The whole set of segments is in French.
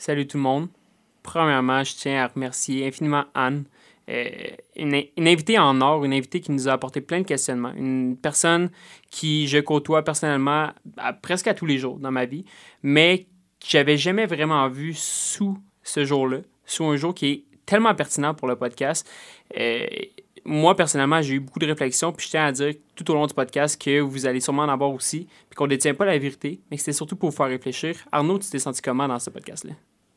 Salut tout le monde. Premièrement, je tiens à remercier infiniment Anne, euh, une, invitée en or, une invitée qui nous a apporté plein de questionnements, une personne qui je côtoie personnellement presque à tous les jours dans ma vie, mais que j'avais jamais vraiment vu sous ce jour-là, sous un jour qui est tellement pertinent pour le podcast. Euh, moi, personnellement, j'ai eu beaucoup de réflexions, puis je tiens à dire tout au long du podcast que vous allez sûrement en avoir aussi, puis qu'on ne détient pas la vérité, mais que c'était surtout pour vous faire réfléchir. Arnaud, tu t'es senti comment dans ce podcast-là?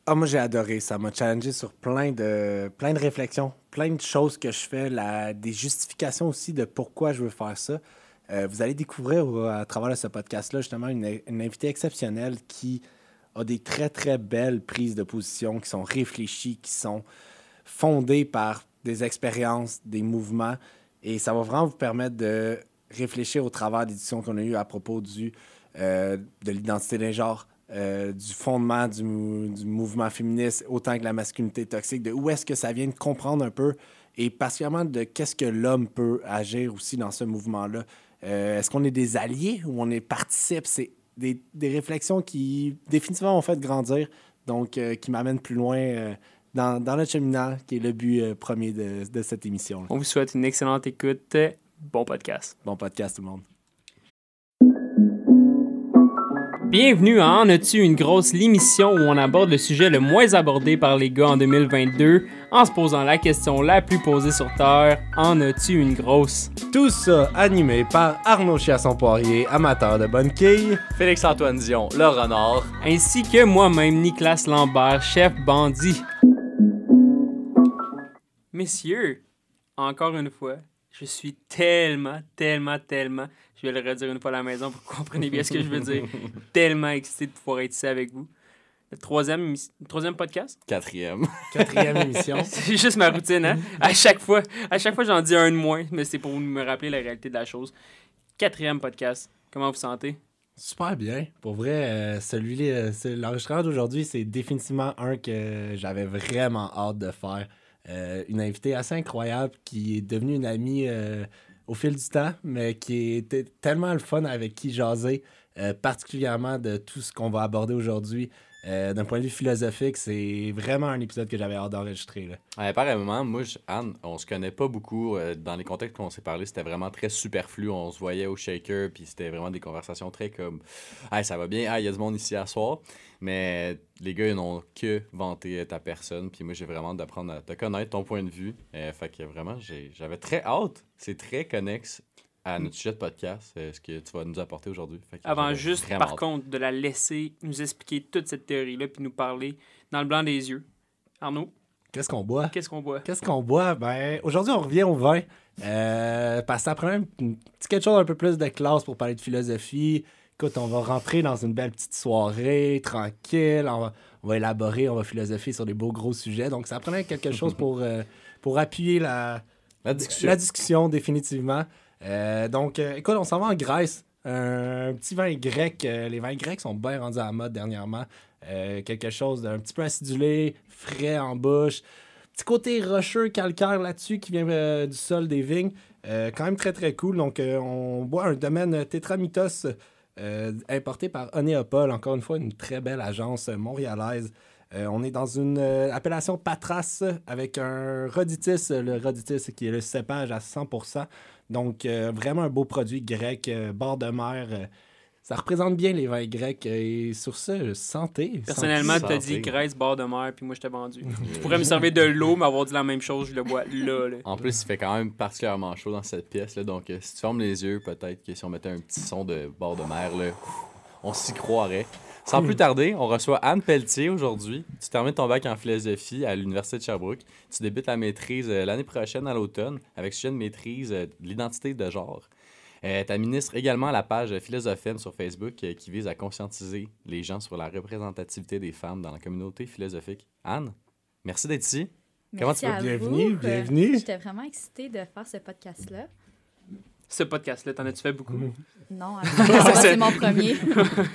Ah, moi, j'ai adoré. Ça m'a challengé sur plein de, plein de réflexions, plein de choses que je fais, la, des justifications aussi de pourquoi je veux faire ça. Euh, vous allez découvrir euh, à travers ce podcast-là, justement, une, une invitée exceptionnelle qui a des très, très belles prises de position, qui sont réfléchies, qui sont fondées par des expériences, des mouvements. Et ça va vraiment vous permettre de réfléchir au travers des discussions qu'on a eues à propos du, euh, de l'identité d'un genre, euh, du fondement du, mou- du mouvement féministe, autant que la masculinité toxique, de où est-ce que ça vient de comprendre un peu, et particulièrement de qu'est-ce que l'homme peut agir aussi dans ce mouvement-là. Euh, est-ce qu'on est des alliés ou on est participe? C'est des, des réflexions qui définitivement ont fait grandir, donc qui m'amènent plus loin dans, dans notre cheminant, qui est le but euh, premier de, de cette émission. On vous souhaite une excellente écoute. Bon podcast. Bon podcast tout le monde. Bienvenue à En as-tu une grosse l'émission où on aborde le sujet le moins abordé par les gars en 2022 en se posant la question la plus posée sur Terre, en as-tu une grosse? Tout ça animé par Arnaud Chiasson-Poirier, amateur de bonne quille. Félix-Antoine Dion, le renard. Ainsi que moi-même, Nicolas Lambert, chef bandit. Messieurs, encore une fois, je suis tellement, tellement, tellement, je vais le redire une fois à la maison pour que vous compreniez bien ce que je veux dire, tellement excité de pouvoir être ici avec vous. Le troisième, troisième podcast? Quatrième. Quatrième émission. C'est juste ma routine, hein? À chaque fois, à chaque fois j'en dis un de moins, mais c'est pour me rappeler la réalité de la chose. Quatrième podcast. Comment vous sentez? Super bien. Pour vrai, euh, celui-là, euh, l'enregistrement d'aujourd'hui, c'est définitivement un que j'avais vraiment hâte de faire. Euh, une invitée assez incroyable qui est devenue une amie euh, au fil du temps, mais qui était tellement le fun avec qui jaser, euh, particulièrement de tout ce qu'on va aborder aujourd'hui. Euh, D'un point de vue philosophique, c'est vraiment un épisode que j'avais hâte d'enregistrer. apparemment, moi, Anne, on se connaît pas beaucoup. euh, dans les contextes qu'on s'est parlé, c'était vraiment très superflu. On se voyait au shaker, puis c'était vraiment des conversations très comme Hey, ça va bien, Ah, il y a du monde ici à soir. Mais les gars, ils n'ont que vanté ta personne. Puis moi, j'ai vraiment hâte d'apprendre à te connaître, ton point de vue. Euh, fait que vraiment, j'avais très hâte. C'est très connexe à notre sujet de podcast, euh, ce que tu vas nous apporter aujourd'hui. Avant juste, par hâte. contre, de la laisser nous expliquer toute cette théorie-là, puis nous parler dans le blanc des yeux. Arnaud, Qu'est-ce qu'on boit? qu'est-ce qu'on boit? Qu'est-ce qu'on boit? Ben, aujourd'hui, on revient au vin. Euh, parce que ça prend un petit quelque chose un peu plus de classe pour parler de philosophie. Écoute, on va rentrer dans une belle petite soirée, tranquille. On va, on va élaborer, on va philosopher sur des beaux gros sujets. Donc, ça prenait quelque chose pour, euh, pour appuyer la, La discussion. la discussion, définitivement. Euh, donc, euh, écoute, on s'en va en Grèce. Un petit vin grec. euh, les vins grecs sont bien rendus à la mode dernièrement. Euh, quelque chose d'un petit peu acidulé, frais en bouche. Petit côté rocheux, calcaire là-dessus qui vient euh, du sol des vignes. Euh, quand même très, très cool. Donc, euh, on boit un domaine Tetramitos euh, importé par Onéopole. Encore une fois, une très belle agence montréalaise. Euh, on est dans une euh, appellation Patras avec un Roditis, le Roditis qui est le cépage à 100%. Donc, euh, vraiment un beau produit grec, euh, bord de mer. euh, ça représente bien les vins grecs. Et sur ce, santé. Personnellement, Santé. t'as dit Grèce, bord de mer, puis moi, je t'ai vendu. Tu pourrais me servir de l'eau, mais avoir dit la même chose, je le bois là. là. En plus, il fait quand même particulièrement chaud dans cette pièce. Là, donc, si tu fermes les yeux, peut-être que si on mettait un petit son de bord de mer, là, on s'y croirait. Sans plus tarder, on reçoit Anne Pelletier aujourd'hui. Tu termines ton bac en philosophie à l'Université de Sherbrooke. Tu débutes la maîtrise euh, l'année prochaine à l'automne avec sujet de maîtrise euh, de l'identité de genre. Euh, tu administres également la page Philosophène sur Facebook euh, qui vise à conscientiser les gens sur la représentativité des femmes dans la communauté philosophique. Anne, merci d'être ici. Comment Merci tu vas? Bienvenue, bienvenue. J'étais vraiment excitée de faire ce podcast-là. Ce podcast-là, t'en as-tu fait beaucoup? Non, absolument, c'est mon premier.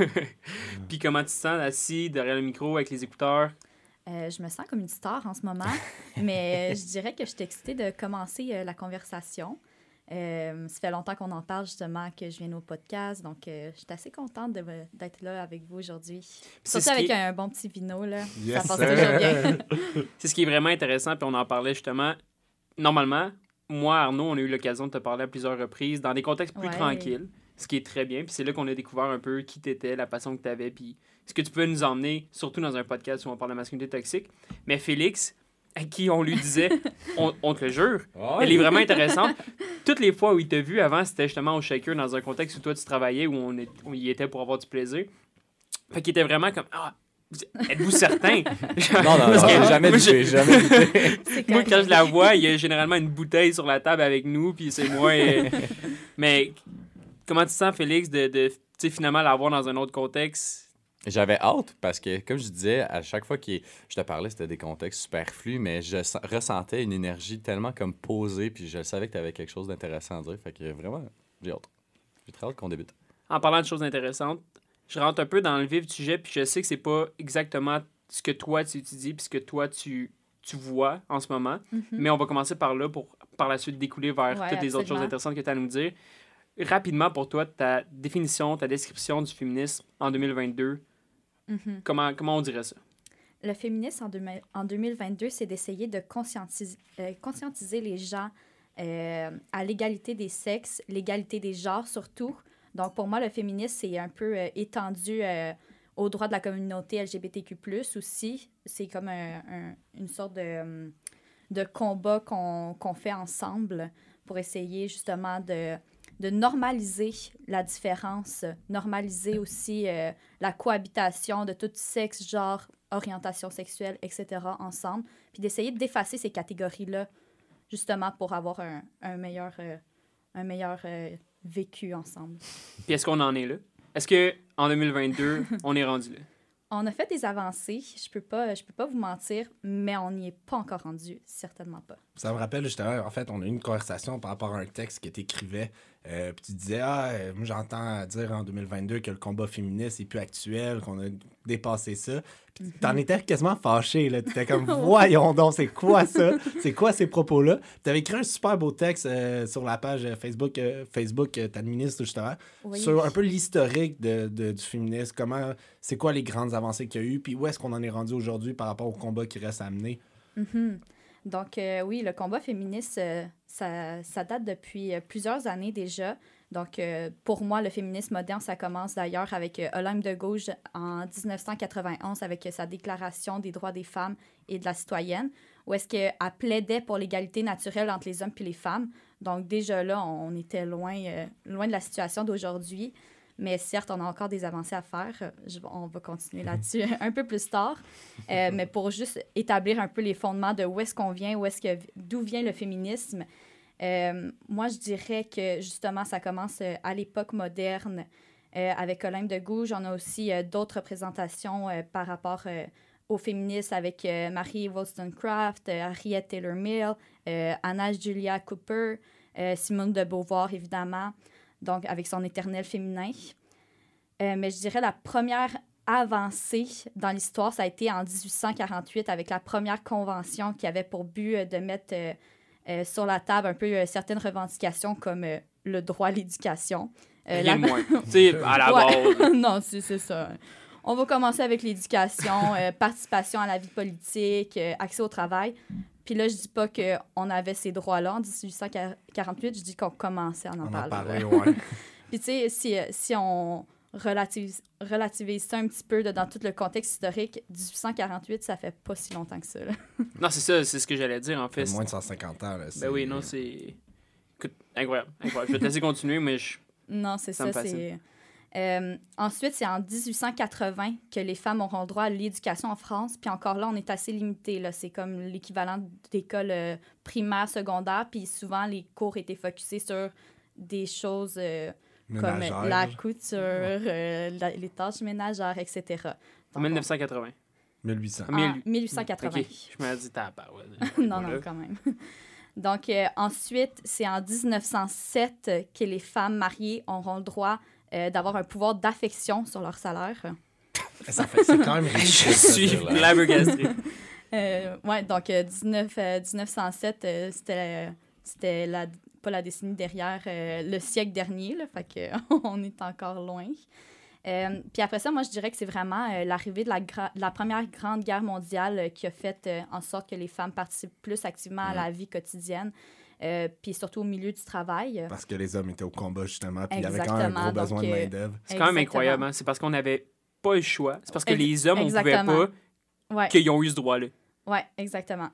Puis comment tu te sens assis derrière le micro avec les écouteurs? Euh, je me sens comme une star en ce moment, mais euh, je dirais que je suis excitée de commencer euh, la conversation. Euh, ça fait longtemps qu'on en parle justement, que je viens au podcast. Donc, euh, je suis assez contente d'être là avec vous aujourd'hui. C'est Surtout avec est- un bon petit vino, là. Yes, ça passe toujours bien. C'est ce qui est vraiment intéressant, puis on en parlait justement. Normalement, moi, Arnaud, on a eu l'occasion de te parler à plusieurs reprises dans des contextes plus Ouais. tranquilles, ce qui est très bien. Puis c'est là qu'on a découvert un peu qui t'étais, la passion que t'avais, puis ce que tu peux nous emmener, surtout dans un podcast où on parle de masculinité toxique. Mais Félix, à qui on lui disait, on, on te le jure, elle est vraiment intéressante. Toutes les fois où il t'a vu avant, c'était justement au Shaker, dans un contexte où toi tu travaillais, où on, est- y était pour avoir du plaisir. Fait qu'il était vraiment comme Ah, êtes-vous certain? Non, non, non, j'ai jamais moi, douté, jamais Moi, quand je la vois, il y a généralement une bouteille sur la table avec nous, puis c'est moi. et- Mais comment tu te sens, Félix, de, de tu sais, finalement l'avoir dans un autre contexte? J'avais hâte parce que, comme je disais, à chaque fois que je te parlais, c'était des contextes superflus, mais je sen- ressentais une énergie tellement comme posée, puis je savais que tu avais quelque chose d'intéressant à dire. Fait que vraiment, j'ai hâte. J'ai très hâte qu'on débute. En parlant de choses intéressantes, je rentre un peu dans le vif du sujet, puis je sais que c'est pas exactement ce que toi tu étudies, puis ce que toi tu, tu vois en ce moment. Mhm. Mais on va commencer par là pour par la suite découler vers Ouais, toutes les autres choses intéressantes que tu as à nous dire. Rapidement, pour toi, ta définition, ta description du féminisme en 2022, Mhm. comment, comment on dirait ça? Le féminisme en, deux- en 2022, c'est d'essayer de conscientiser, euh, conscientiser les gens euh, à l'égalité des sexes, l'égalité des genres surtout. Donc, pour moi, le féminisme, c'est un peu euh, étendu euh, aux droits de la communauté LGBTQ+, aussi. C'est comme un- un- une sorte de, euh, de combat qu'on qu'on fait ensemble pour essayer justement de, de normaliser la différence, normaliser aussi euh, la cohabitation de tout sexe, genre, orientation sexuelle, etc. ensemble, puis d'essayer d'effacer ces catégories-là, justement pour avoir un, un meilleur, un meilleur vécu ensemble. Puis est-ce qu'on en est là? Est-ce que en 2022, on est rendu là? On a fait des avancées, je peux pas, je peux pas vous mentir, mais on n'y est pas encore rendu, certainement pas. Ça me rappelle justement, en fait, on a eu une conversation par rapport à un texte que tu écrivais. Puis tu disais, ah, euh, moi j'entends dire en 2022 que le combat féministe est plus actuel, qu'on a dépassé ça. Puis t'en étais quasiment fâché, là. T'étais comme, voyons donc, c'est quoi ça? C'est quoi ces propos-là? T'avais écrit un super beau texte euh, sur la page euh, Facebook, euh, Facebook euh, t'administres justement, Oui. sur un peu l'historique de, de- du féminisme, comment, c'est quoi les grandes avancées qu'il y a eu, puis où est-ce qu'on en est rendu aujourd'hui par rapport au combat qui reste à mener? Mhm. Donc, euh, oui, le combat féministe, euh, ça, date depuis euh, plusieurs années déjà. Donc, euh, pour moi, le féminisme moderne, ça commence d'ailleurs avec euh, Olympe de Gauche en 1991 avec euh, sa déclaration des droits des femmes et de la citoyenne, où est-ce qu'elle plaidait pour l'égalité naturelle entre les hommes et les femmes. Donc, déjà là, on était loin, loin de la situation d'aujourd'hui. Mais certes, on a encore des avancées à faire. Je- on va continuer là-dessus un peu plus tard. Euh, mais pour juste établir un peu les fondements de où est-ce qu'on vient, où est-ce que d'où vient le féminisme, euh, moi je dirais que justement ça commence euh, à l'époque moderne euh, avec Olympe de Gouges. On a aussi d'autres représentations par rapport aux féministes avec Marie Wollstonecraft, Harriet Taylor Mill, Anna Julia Cooper, Simone de Beauvoir évidemment, donc avec son éternel féminin. Euh, mais je dirais la première avancée dans l'histoire, ça a été en 1848 avec la première convention qui avait pour but euh, de mettre euh, sur la table un peu certaines revendications comme le droit à l'éducation. Euh, la- moins. À la base. non, c'est c'est ça. On va commencer avec l'éducation, euh, participation à la vie politique, euh, accès au travail. Puis là, je dis pas qu'on avait ces droits-là en 1848, je dis qu'on commençait à en, On en parler. parlait, ouais. ouais. Puis tu sais, si, si on relativise, relativise ça un petit peu de- dans tout le contexte historique, 1848, ça fait pas si longtemps que ça. là. Non, c'est ça, c'est ce que j'allais dire en fait fait. moins de 150 ans. Là, Ben c'est- oui, non, c'est. Écoute, incroyable, incroyable. Je vais te laisser continuer, mais je. Non, c'est Ça c'est... Euh, ensuite, c'est en 1880 que les femmes auront le droit à l'éducation en France. Puis encore là, on est assez limité. Là. C'est comme l'équivalent d'école euh, primaire, secondaire. Puis souvent, les cours étaient focusés sur des choses euh, comme la couture, euh, la- les tâches ménagères, etc. En Donc, 1980. 1800. on- Mille- en 1880. Ok, je me dis, t'as pas. non, non, quand même. Donc, euh, ensuite, c'est en 1907 que les femmes mariées auront le droit euh, d'avoir un pouvoir d'affection sur leur salaire. Ça fait- C'est quand même Je ridicule. suis c'est là. flabbergasté. Euh, ouais, donc euh, 19, euh, 1907, euh, c'était, c'était la pas la décennie derrière, euh, le siècle dernier, là, fait que on est encore loin. Euh, puis après ça, moi, je dirais que c'est vraiment euh, l'arrivée de la, gra- de la Première Grande Guerre mondiale euh, qui a fait euh, en sorte que les femmes participent plus activement à la vie quotidienne, euh, puis surtout au milieu du travail. Parce que les hommes étaient au combat, justement, puis il y avait quand même un gros besoin de donc, euh, main-d'œuvre. C'est quand même incroyable. hein. C'est parce qu'on n'avait pas le choix. C'est parce que Ex- les hommes, on pouvait exactement. pas, Ouais. qu'ils ont eu ce droit-là. Oui, exactement.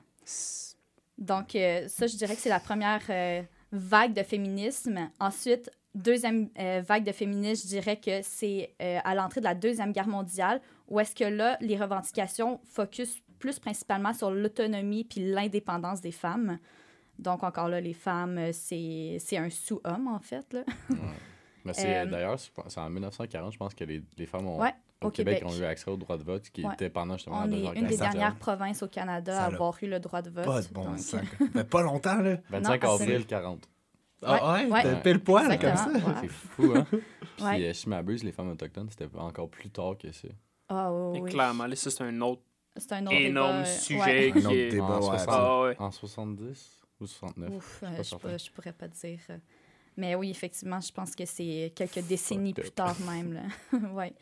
Donc, euh, ça, je dirais que c'est la première euh, vague de féminisme. Ensuite, deuxième euh, vague de féminisme, je dirais que c'est euh, à l'entrée de la Deuxième Guerre mondiale, où est-ce que là, les revendications focus plus principalement sur l'autonomie puis l'indépendance des femmes. Donc, encore là, les femmes, euh, c'est c'est un sous-homme, en fait. Là. Mais c'est Euh, d'ailleurs, c'est en 1940, je pense que les, les femmes ont, Ouais, au, au Québec, Québec. ont eu accès au droit de vote, qui Ouais. était pendant justement On la est une des dernières provinces au Canada Ça à avoir eu le droit de vote. Pas de bon donc- sens. Ça fait pas longtemps, là. 25 Non, avril 40. Ah ouais, ouais. t'as pile poil, comme ça. Ouais. C'est fou, hein? Puis, Ouais. euh, si je m'abuse, les femmes autochtones, c'était encore plus tard que ça. Ah, oui, Mais oui. Clairement, là, ça, c'est un autre C'est un autre énorme débat, sujet ouais. Un qui autre est... débat, En ouais. 60. Ah ouais. En 70 ou 69? Ouf, euh, je, certain. pourrais, je pourrais pas dire. euh. Mais oui, effectivement, je pense que c'est quelques décennies plus tard même. Là. ouais.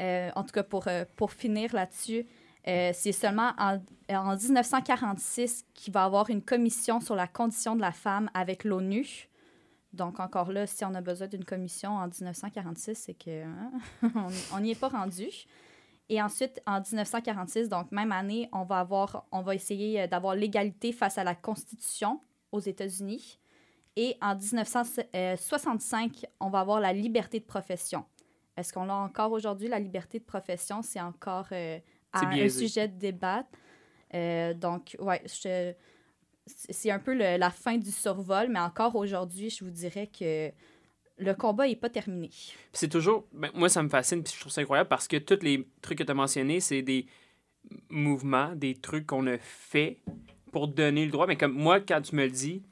Euh, en tout cas, pour, euh, pour finir là-dessus, euh, c'est seulement en, en 1946 qu'il va y avoir une commission sur la condition de la femme avec l'ONU. Donc, encore là, si on a besoin d'une commission en 1946, c'est que hein, on n'y est pas rendu. Et ensuite, en 1946, donc même année, on va, avoir, on va essayer euh, d'avoir l'égalité face à la Constitution aux États-Unis. Et en 1965, on va avoir la liberté de profession. Est-ce qu'on l'a encore aujourd'hui, la liberté de profession? C'est encore euh, un biaisé. sujet de débat. Euh, donc, ouais, c'est un peu le- la fin du survol, mais encore aujourd'hui, je vous dirais que le combat n'est pas terminé. C'est toujours. ben, moi, ça me fascine, puis je trouve ça incroyable parce que tous les trucs que tu as mentionnés, c'est des mouvements, des trucs qu'on a fait pour donner le droit. Mais comme moi, quand tu me le dis,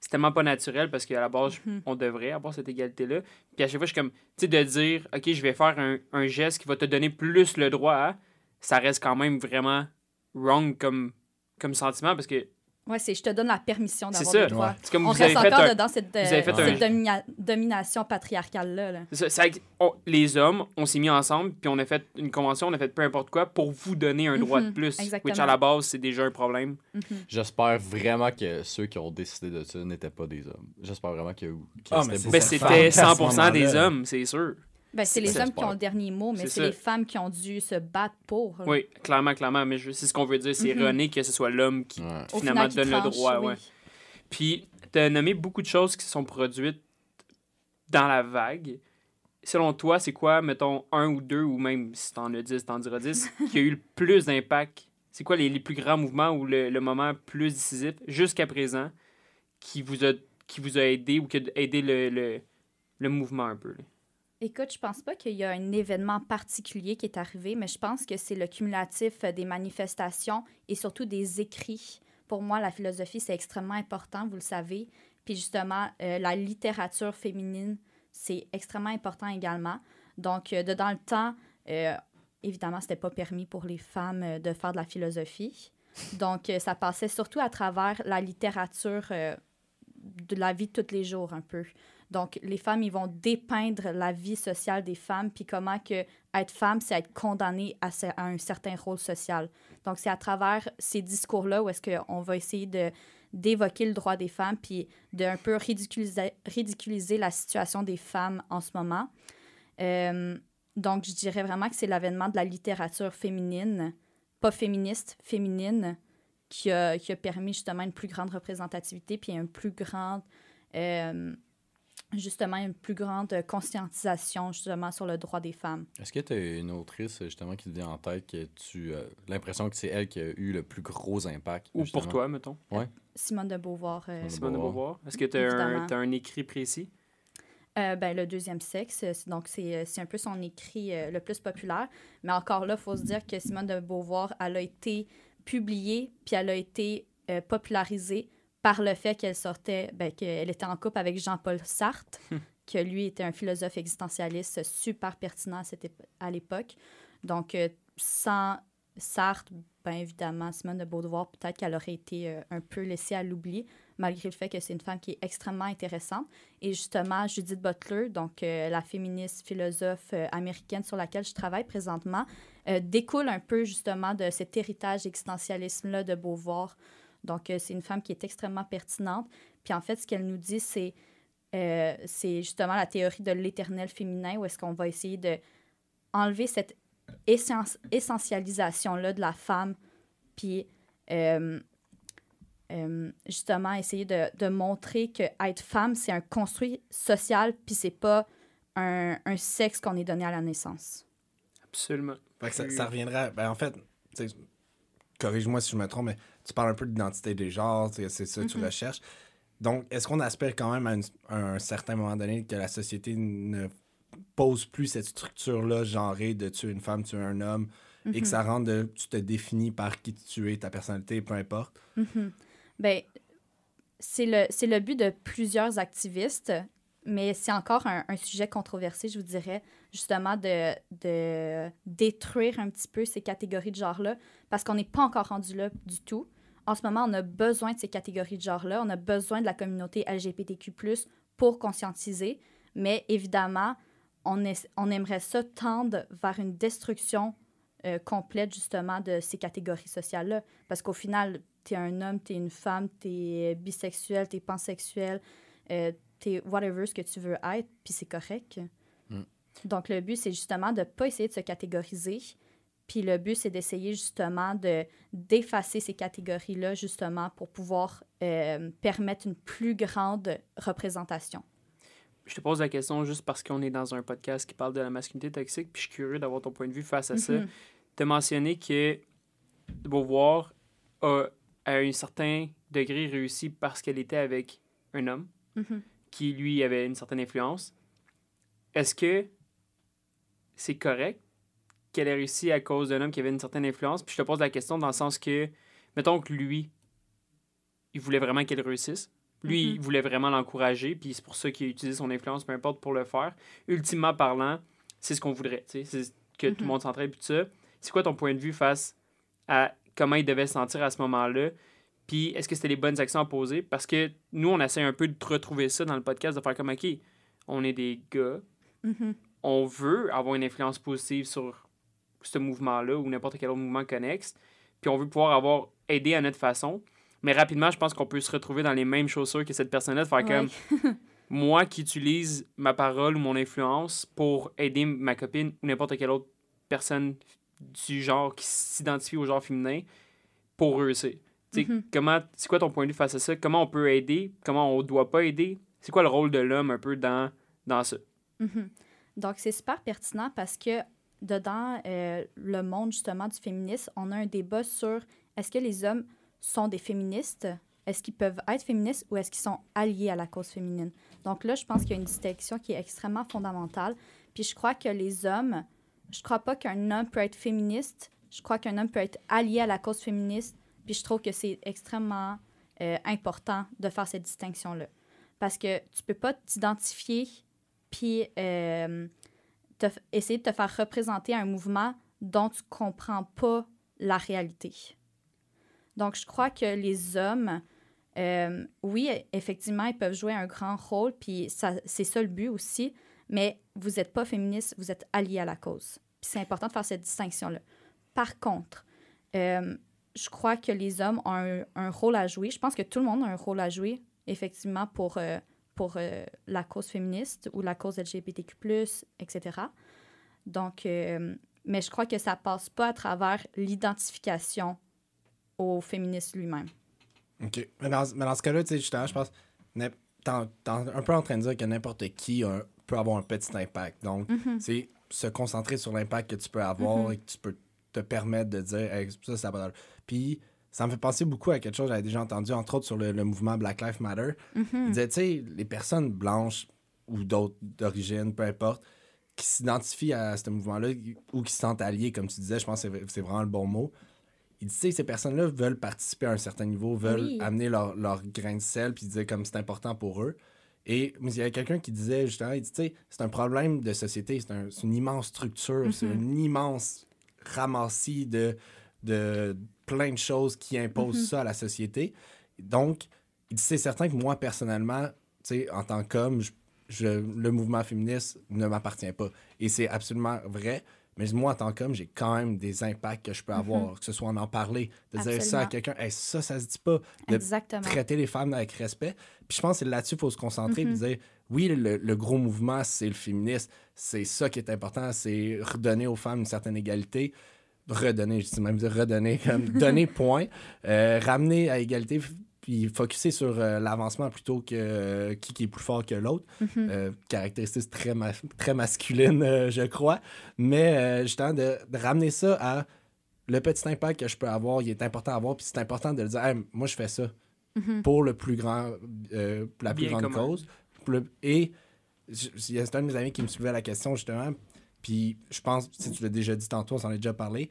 c'est tellement pas naturel parce qu'à la base, Mhm. on devrait avoir cette égalité-là. Puis à chaque fois, je suis comme, tu sais, de dire, OK, je vais faire un, un geste qui va te donner plus le droit à, ça reste quand même vraiment wrong comme, comme sentiment parce que Ouais, c'est je te donne la permission d'avoir le droit. Ouais. C'est comme On vous avez reste fait encore un, dans cette, euh, vous avez fait cette un- domina- domination patriarcale-là. là. C'est ça, ça- on- les hommes, on s'est mis ensemble, puis on a fait une convention, on a fait peu importe quoi pour vous donner un droit de Mhm, plus. exactement. Which, à la base, c'est déjà un problème. Mhm. J'espère vraiment que ceux qui ont décidé de ça n'étaient pas des hommes. J'espère vraiment que, que Ah, mais c'était c'est beaucoup Ben, 100% des hommes, c'est sûr. Ben, c'est les hommes qui ont le dernier mot, mais C'est les femmes qui ont dû se battre pour. là. Oui, clairement, clairement. Mais je- c'est ce qu'on veut dire. C'est erroné que ce soit l'homme qui. Ouais. Finalement, final, qui donne le tranche, droit, oui. ouais. Puis, tu as nommé beaucoup de choses qui sont produites dans la vague. Selon toi, c'est quoi, mettons, un ou deux, ou même si t'en as dix, t'en diras dix, qui a eu le plus d'impact? C'est quoi les, les plus grands mouvements ou le, le moment plus décisif jusqu'à présent qui vous a, qui vous a aidé ou qui a aidé le, le, le mouvement un peu? là? Écoute, je pense pas qu'il y a un événement particulier qui est arrivé, mais je pense que c'est le cumulatif euh, des manifestations et surtout des écrits. Pour moi, la philosophie, c'est extrêmement important, vous le savez. Puis justement, euh, la littérature féminine, c'est extrêmement important également. Donc, euh, dans le temps, euh, évidemment, c'était pas permis pour les femmes de faire de la philosophie. Donc, ça passait surtout à travers la littérature de la vie de tous les jours, un peu. Donc, les femmes, ils vont dépeindre la vie sociale des femmes, puis comment que être femme, c'est être condamné à, un certain rôle social. Donc, c'est à travers ces discours-là où est-ce qu'on va essayer de d'évoquer le droit des femmes, puis de un peu ridiculiser, ridiculiser la situation des femmes en ce moment. Euh, donc, je dirais vraiment que c'est l'avènement de la littérature féminine, pas féministe, féminine, qui a, qui a permis justement une plus grande représentativité, puis un plus grand euh, justement une plus grande conscientisation justement sur le droit des femmes. Est-ce que tu as une autrice justement qui te vient en tête que tu as l'impression que c'est elle qui a eu le plus gros impact? Ou justement? pour toi, mettons. Simone de Beauvoir, euh, Simone de Beauvoir. Est-ce que tu as, un, un écrit précis? euh, ben, le deuxième sexe, euh, c'est- donc c'est euh, c'est un peu son écrit euh, le plus populaire. Mais encore là, il faut se dire que Simone de Beauvoir, elle a été publiée, puis elle a été euh, popularisée par le fait qu'elle sortait, ben, qu'elle était en couple avec Jean-Paul Sartre, que lui était un philosophe existentialiste super pertinent à, cette à l'époque. Donc, euh, sans, Sartre, bien évidemment, Simone de Beauvoir, peut-être qu'elle aurait été euh, un peu laissée à l'oubli, malgré le fait que c'est une femme qui est extrêmement intéressante. Et justement, Judith Butler, donc euh, la féministe philosophe euh, américaine sur laquelle je travaille présentement, découle un peu justement de cet héritage existentialisme-là de Beauvoir. Donc, c'est une femme qui est extrêmement pertinente. Puis en fait, ce qu'elle nous dit, c'est c'est justement la théorie de l'éternel féminin, où est-ce qu'on va essayer de enlever cette essentialisation-là de la femme, puis euh, euh, justement essayer de, de, montrer que être femme, c'est un construit social, puis c'est pas un, un sexe qu'on est donné à la naissance. Absolument. ça, ça, reviendrait. Ben, en fait, corrige-moi si je me trompe, mais tu parles un peu d'identité des genres, c'est ça que tu mm-hmm. recherches. Donc, est-ce qu'on aspire quand même à, à, un certain moment donné que la société ne pose plus cette structure-là genrée de tu es une femme, tu es un homme, et que mhm. ça rende de tu te définis par qui tu es, ta personnalité, peu importe? Mhm. Ben, c'est le, le but de plusieurs activistes, mais c'est encore un, sujet controversé, je vous dirais, justement, de, de détruire un petit peu ces catégories de genre-là, parce qu'on n'est pas encore rendu là du tout. En ce moment, on a besoin de ces catégories de genre-là, on a besoin de la communauté LGBTQ, pour conscientiser, mais évidemment, on, on aimerait ça tendre vers une destruction euh, complète justement de ces catégories sociales-là. Parce qu'au final, tu es un homme, tu es une femme, tu es bisexuel, tu es pansexuel, euh, tu es whatever ce que tu veux être, puis c'est correct. Mm. Donc le but, c'est justement de ne pas essayer de se catégoriser. Puis le but, c'est d'essayer justement de d'effacer ces catégories-là, justement, pour pouvoir euh, permettre une plus grande représentation je te pose la question juste parce qu'on est dans un podcast qui parle de la masculinité toxique, puis je suis curieux d'avoir ton point de vue face à ça. Mhm. Tu as mentionné que Beauvoir a, à un certain degré réussi parce qu'elle était avec un homme mhm. Qui, lui, avait une certaine influence. Est-ce que c'est correct qu'elle ait réussi à cause d'un homme qui avait une certaine influence? Puis je te pose la question dans le sens que, mettons que lui, il voulait vraiment qu'elle réussisse. Lui, il mhm. voulait vraiment l'encourager, puis c'est pour ça qu'il a utilisé son influence, peu importe, pour le faire. Ultimement parlant, c'est ce qu'on voudrait, c'est que tout le mhm. monde s'entraide, puis tout ça. C'est quoi ton point de vue face à comment il devait se sentir à ce moment-là? Puis est-ce que c'était les bonnes actions à poser? Parce que nous, on essaie un peu de retrouver ça dans le podcast, de faire comme, OK, on est des gars, mhm. on veut avoir une influence positive sur ce mouvement-là ou n'importe quel autre mouvement connexe, puis on veut pouvoir avoir aidé à notre façon. Mais rapidement, je pense qu'on peut se retrouver dans les mêmes chaussures que cette personne-là, de faire comme moi qui utilise ma parole ou mon influence pour aider ma copine ou n'importe quelle autre personne du genre qui s'identifie au genre féminin pour réussir. Mm comment C'est quoi ton point de vue face à ça? Comment on peut aider? Comment on doit pas aider? C'est quoi le rôle de l'homme un peu dans, dans ça? Mm-hmm. Donc, c'est super pertinent parce que dedans euh, le monde justement du féminisme, on a un débat sur est-ce que les hommes sont des féministes, est-ce qu'ils peuvent être féministes ou est-ce qu'ils sont alliés à la cause féminine? Donc là, je pense qu'il y a une distinction qui est extrêmement fondamentale. Puis je crois que les hommes, je crois pas qu'un homme peut être féministe, je crois qu'un homme peut être allié à la cause féministe. Puis je trouve que c'est extrêmement euh, important de faire cette distinction-là. Parce que tu peux pas t'identifier puis euh, essayer de te faire représenter un mouvement dont tu comprends pas la réalité. Donc, je crois que les hommes, euh, oui, effectivement, ils peuvent jouer un grand rôle, puis c'est ça le but aussi, mais vous n'êtes pas féministe, vous êtes allié à la cause. Puis c'est important de faire cette distinction-là. Par contre, je crois que les hommes ont un, rôle à jouer. Je pense que tout le monde a un rôle à jouer, effectivement, pour, euh, pour la cause féministe ou la cause LGBTQ, etc. Donc, mais je crois que ça passe pas à travers l'identification au féministe lui-même. OK. Mais dans, mais dans ce cas-là, tu sais, justement, je pense, t'es un peu en train de dire que n'importe qui peut avoir un petit impact. Donc, mm-hmm. c'est se concentrer sur l'impact que tu peux avoir mm-hmm. et que tu peux te permettre de dire, ça, ça va Puis, ça me fait penser beaucoup à quelque chose que j'avais déjà entendu, entre autres sur le, mouvement Black Lives Matter. Mm-hmm. Il disait, tu sais, les personnes blanches ou d'autres d'origine, peu importe, qui s'identifient à ce mouvement-là ou qui se sentent alliés, comme tu disais, je pense que c'est vraiment le bon mot il dit, ces personnes-là veulent participer à un certain niveau, veulent amener leur, leur, grain de sel, puis dire comme c'est important pour eux. Et il y avait quelqu'un qui disait justement, il dit, c'est un problème de société, c'est un, une immense structure, c'est mm-hmm. une immense ramassis de de plein de choses qui imposent Mhm. ça à la société. Donc, c'est certain que moi, personnellement, en tant qu'homme, je- je- le mouvement féministe ne m'appartient pas. Et c'est absolument vrai. Mais moi, en tant qu'homme, j'ai quand même des impacts que je peux avoir, que ce soit en en parler, de dire ça à Mhm. Absolument. quelqu'un, hey, ça, ça se dit pas, de Exactement. traiter les femmes avec respect. Puis je pense que là-dessus qu'il faut se concentrer Mhm. et dire, oui, le, le gros mouvement, c'est le féminisme. C'est ça qui est important, c'est redonner aux femmes une certaine égalité. Redonner, je dis même dire redonner, comme donner point. Euh, ramener à égalité, puis focuser sur euh, l'avancement plutôt que euh, qui, qui est plus fort que l'autre. Mhm. Euh, caractéristique très, ma- très masculine, euh, je crois. Mais euh, justement, de, de ramener ça à le petit impact que je peux avoir, il est important à avoir, puis c'est important de le dire, Hey, moi, je fais ça Mhm. pour le plus grand, euh, la plus Bien grande commun. cause. Pour le- et il y a c'est un de mes amis qui me soulevait la question, justement, puis je pense, si tu l'as déjà dit tantôt, on s'en a déjà parlé,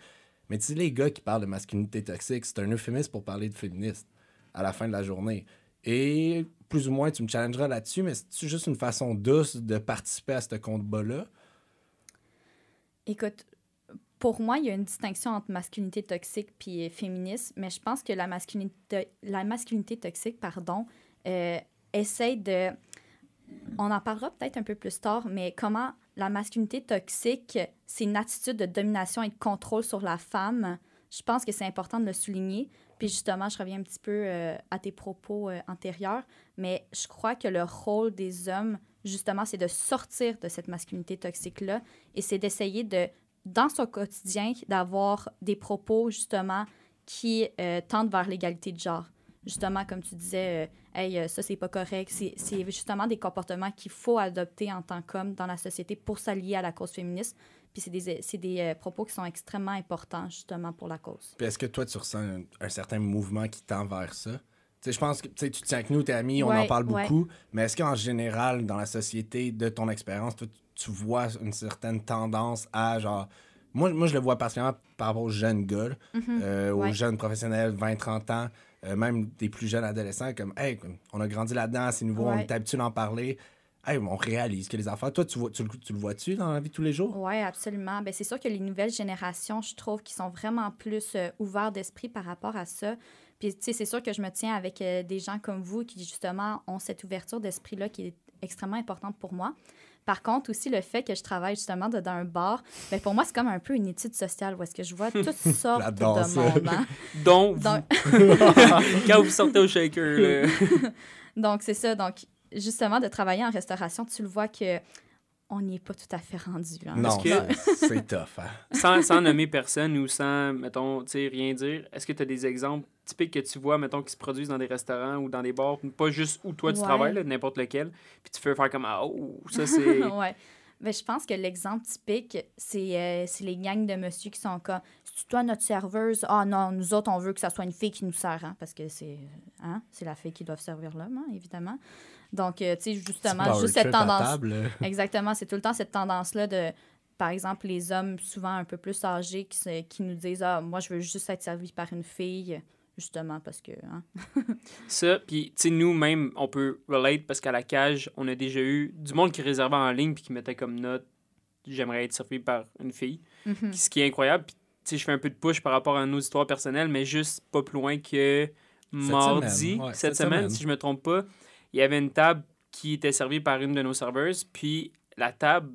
mais tu sais, les gars qui parlent de masculinité toxique, c'est un euphémisme pour parler de féministe à la fin de la journée. Et plus ou moins, tu me challengeras là-dessus, mais c'est juste une façon douce de participer à ce combat-là? Écoute, pour moi, il y a une distinction entre masculinité toxique puis euh, féminisme, mais je pense que la masculinité, la masculinité toxique, pardon, euh, essaye de... On en parlera peut-être un peu plus tard, mais comment la masculinité toxique, c'est une attitude de domination et de contrôle sur la femme. Je pense que c'est important de le souligner. Puis justement, je reviens un petit peu euh, à tes propos euh, antérieurs, mais je crois que le rôle des hommes, justement, c'est de sortir de cette masculinité toxique-là et c'est d'essayer de, dans son quotidien, d'avoir des propos, justement, qui euh, tendent vers l'égalité de genre. Justement, comme tu disais, euh, hey, euh, ça, c'est pas correct. C'est justement des comportements qu'il faut adopter en tant qu'homme dans la société pour s'allier à la cause féministe. Puis c'est des, des euh, propos qui sont extrêmement importants, justement, pour la cause. Puis est-ce que toi, tu ressens un, un certain mouvement qui tend vers ça? Tu sais, je pense que tu sais, tu tiens avec nous, t'es amis, on en parle ouais. beaucoup, mais est-ce qu'en général, dans la société, de ton expérience, tu vois une certaine tendance à genre. Moi, moi je le vois particulièrement par rapport aux jeunes gars, là, euh, aux Mm-hmm. Jeunes professionnels, 20-30 ans, euh, même des plus jeunes adolescents, comme, hey, on a grandi là-dedans, c'est nouveau, on est habitué d'en parler. Hey, on réalise que les affaires. Toi, tu, vois, tu le vois-tu dans la vie de tous les jours? Oui, absolument. Ben, c'est sûr que les nouvelles générations, je trouve, qui sont vraiment plus euh, ouverts d'esprit par rapport à ça. Puis, tu sais, c'est sûr que je me tiens avec euh, des gens comme vous qui, justement, ont cette ouverture d'esprit-là qui est extrêmement importante pour moi. Par contre, aussi, le fait que je travaille justement dans un bar, ben, pour moi, c'est comme un peu une étude sociale où est-ce que je vois toutes sortes de monde. hein. Donc, vous- Donc, quand vous sortez au shaker, là, donc c'est ça. Donc, justement, de travailler en restauration, tu le vois que on n'y est pas tout à fait rendu. hein. Non, que- c'est- tough. hein? sans, sans nommer personne ou sans, mettons, tu sais, rien dire, est-ce que tu as des exemples typiques que tu vois, mettons, qui se produisent dans des restaurants ou dans des bars, pas juste où toi tu Ouais. travailles, n'importe lequel, puis tu peux faire comme, ah, oh, ça c'est... ouais. Ben, je pense que l'exemple typique, c'est euh, c'est les gangs de monsieur qui sont comme C'est toi notre serveuse? Ah non, nous autres, on veut que ça soit une fille qui nous sert, hein, parce que c'est hein, c'est la fille qui doit servir l'homme, hein, évidemment. Donc, euh, tu sais, justement, juste cette tendance. table. Exactement, c'est tout le temps cette tendance-là de, par exemple, les hommes souvent un peu plus âgés qui, se- qui nous disent Ah, moi, je veux juste être servi par une fille, justement, parce que. Hein. Ça, puis, tu sais, nous, même, on peut relate parce qu'à la cage, on a déjà eu du monde qui réservait en ligne puis qui mettait comme note j'aimerais être servi par une fille. Mhm. Ce qui est incroyable. Puis, tu sais, je fais un peu de push par rapport à nos histoires personnelles, mais juste pas plus loin que mardi, semaine, ouais, cette cette semaine, semaine. si je me trompe pas, il y avait une table qui était servie par une de nos serveuses. Puis, la table,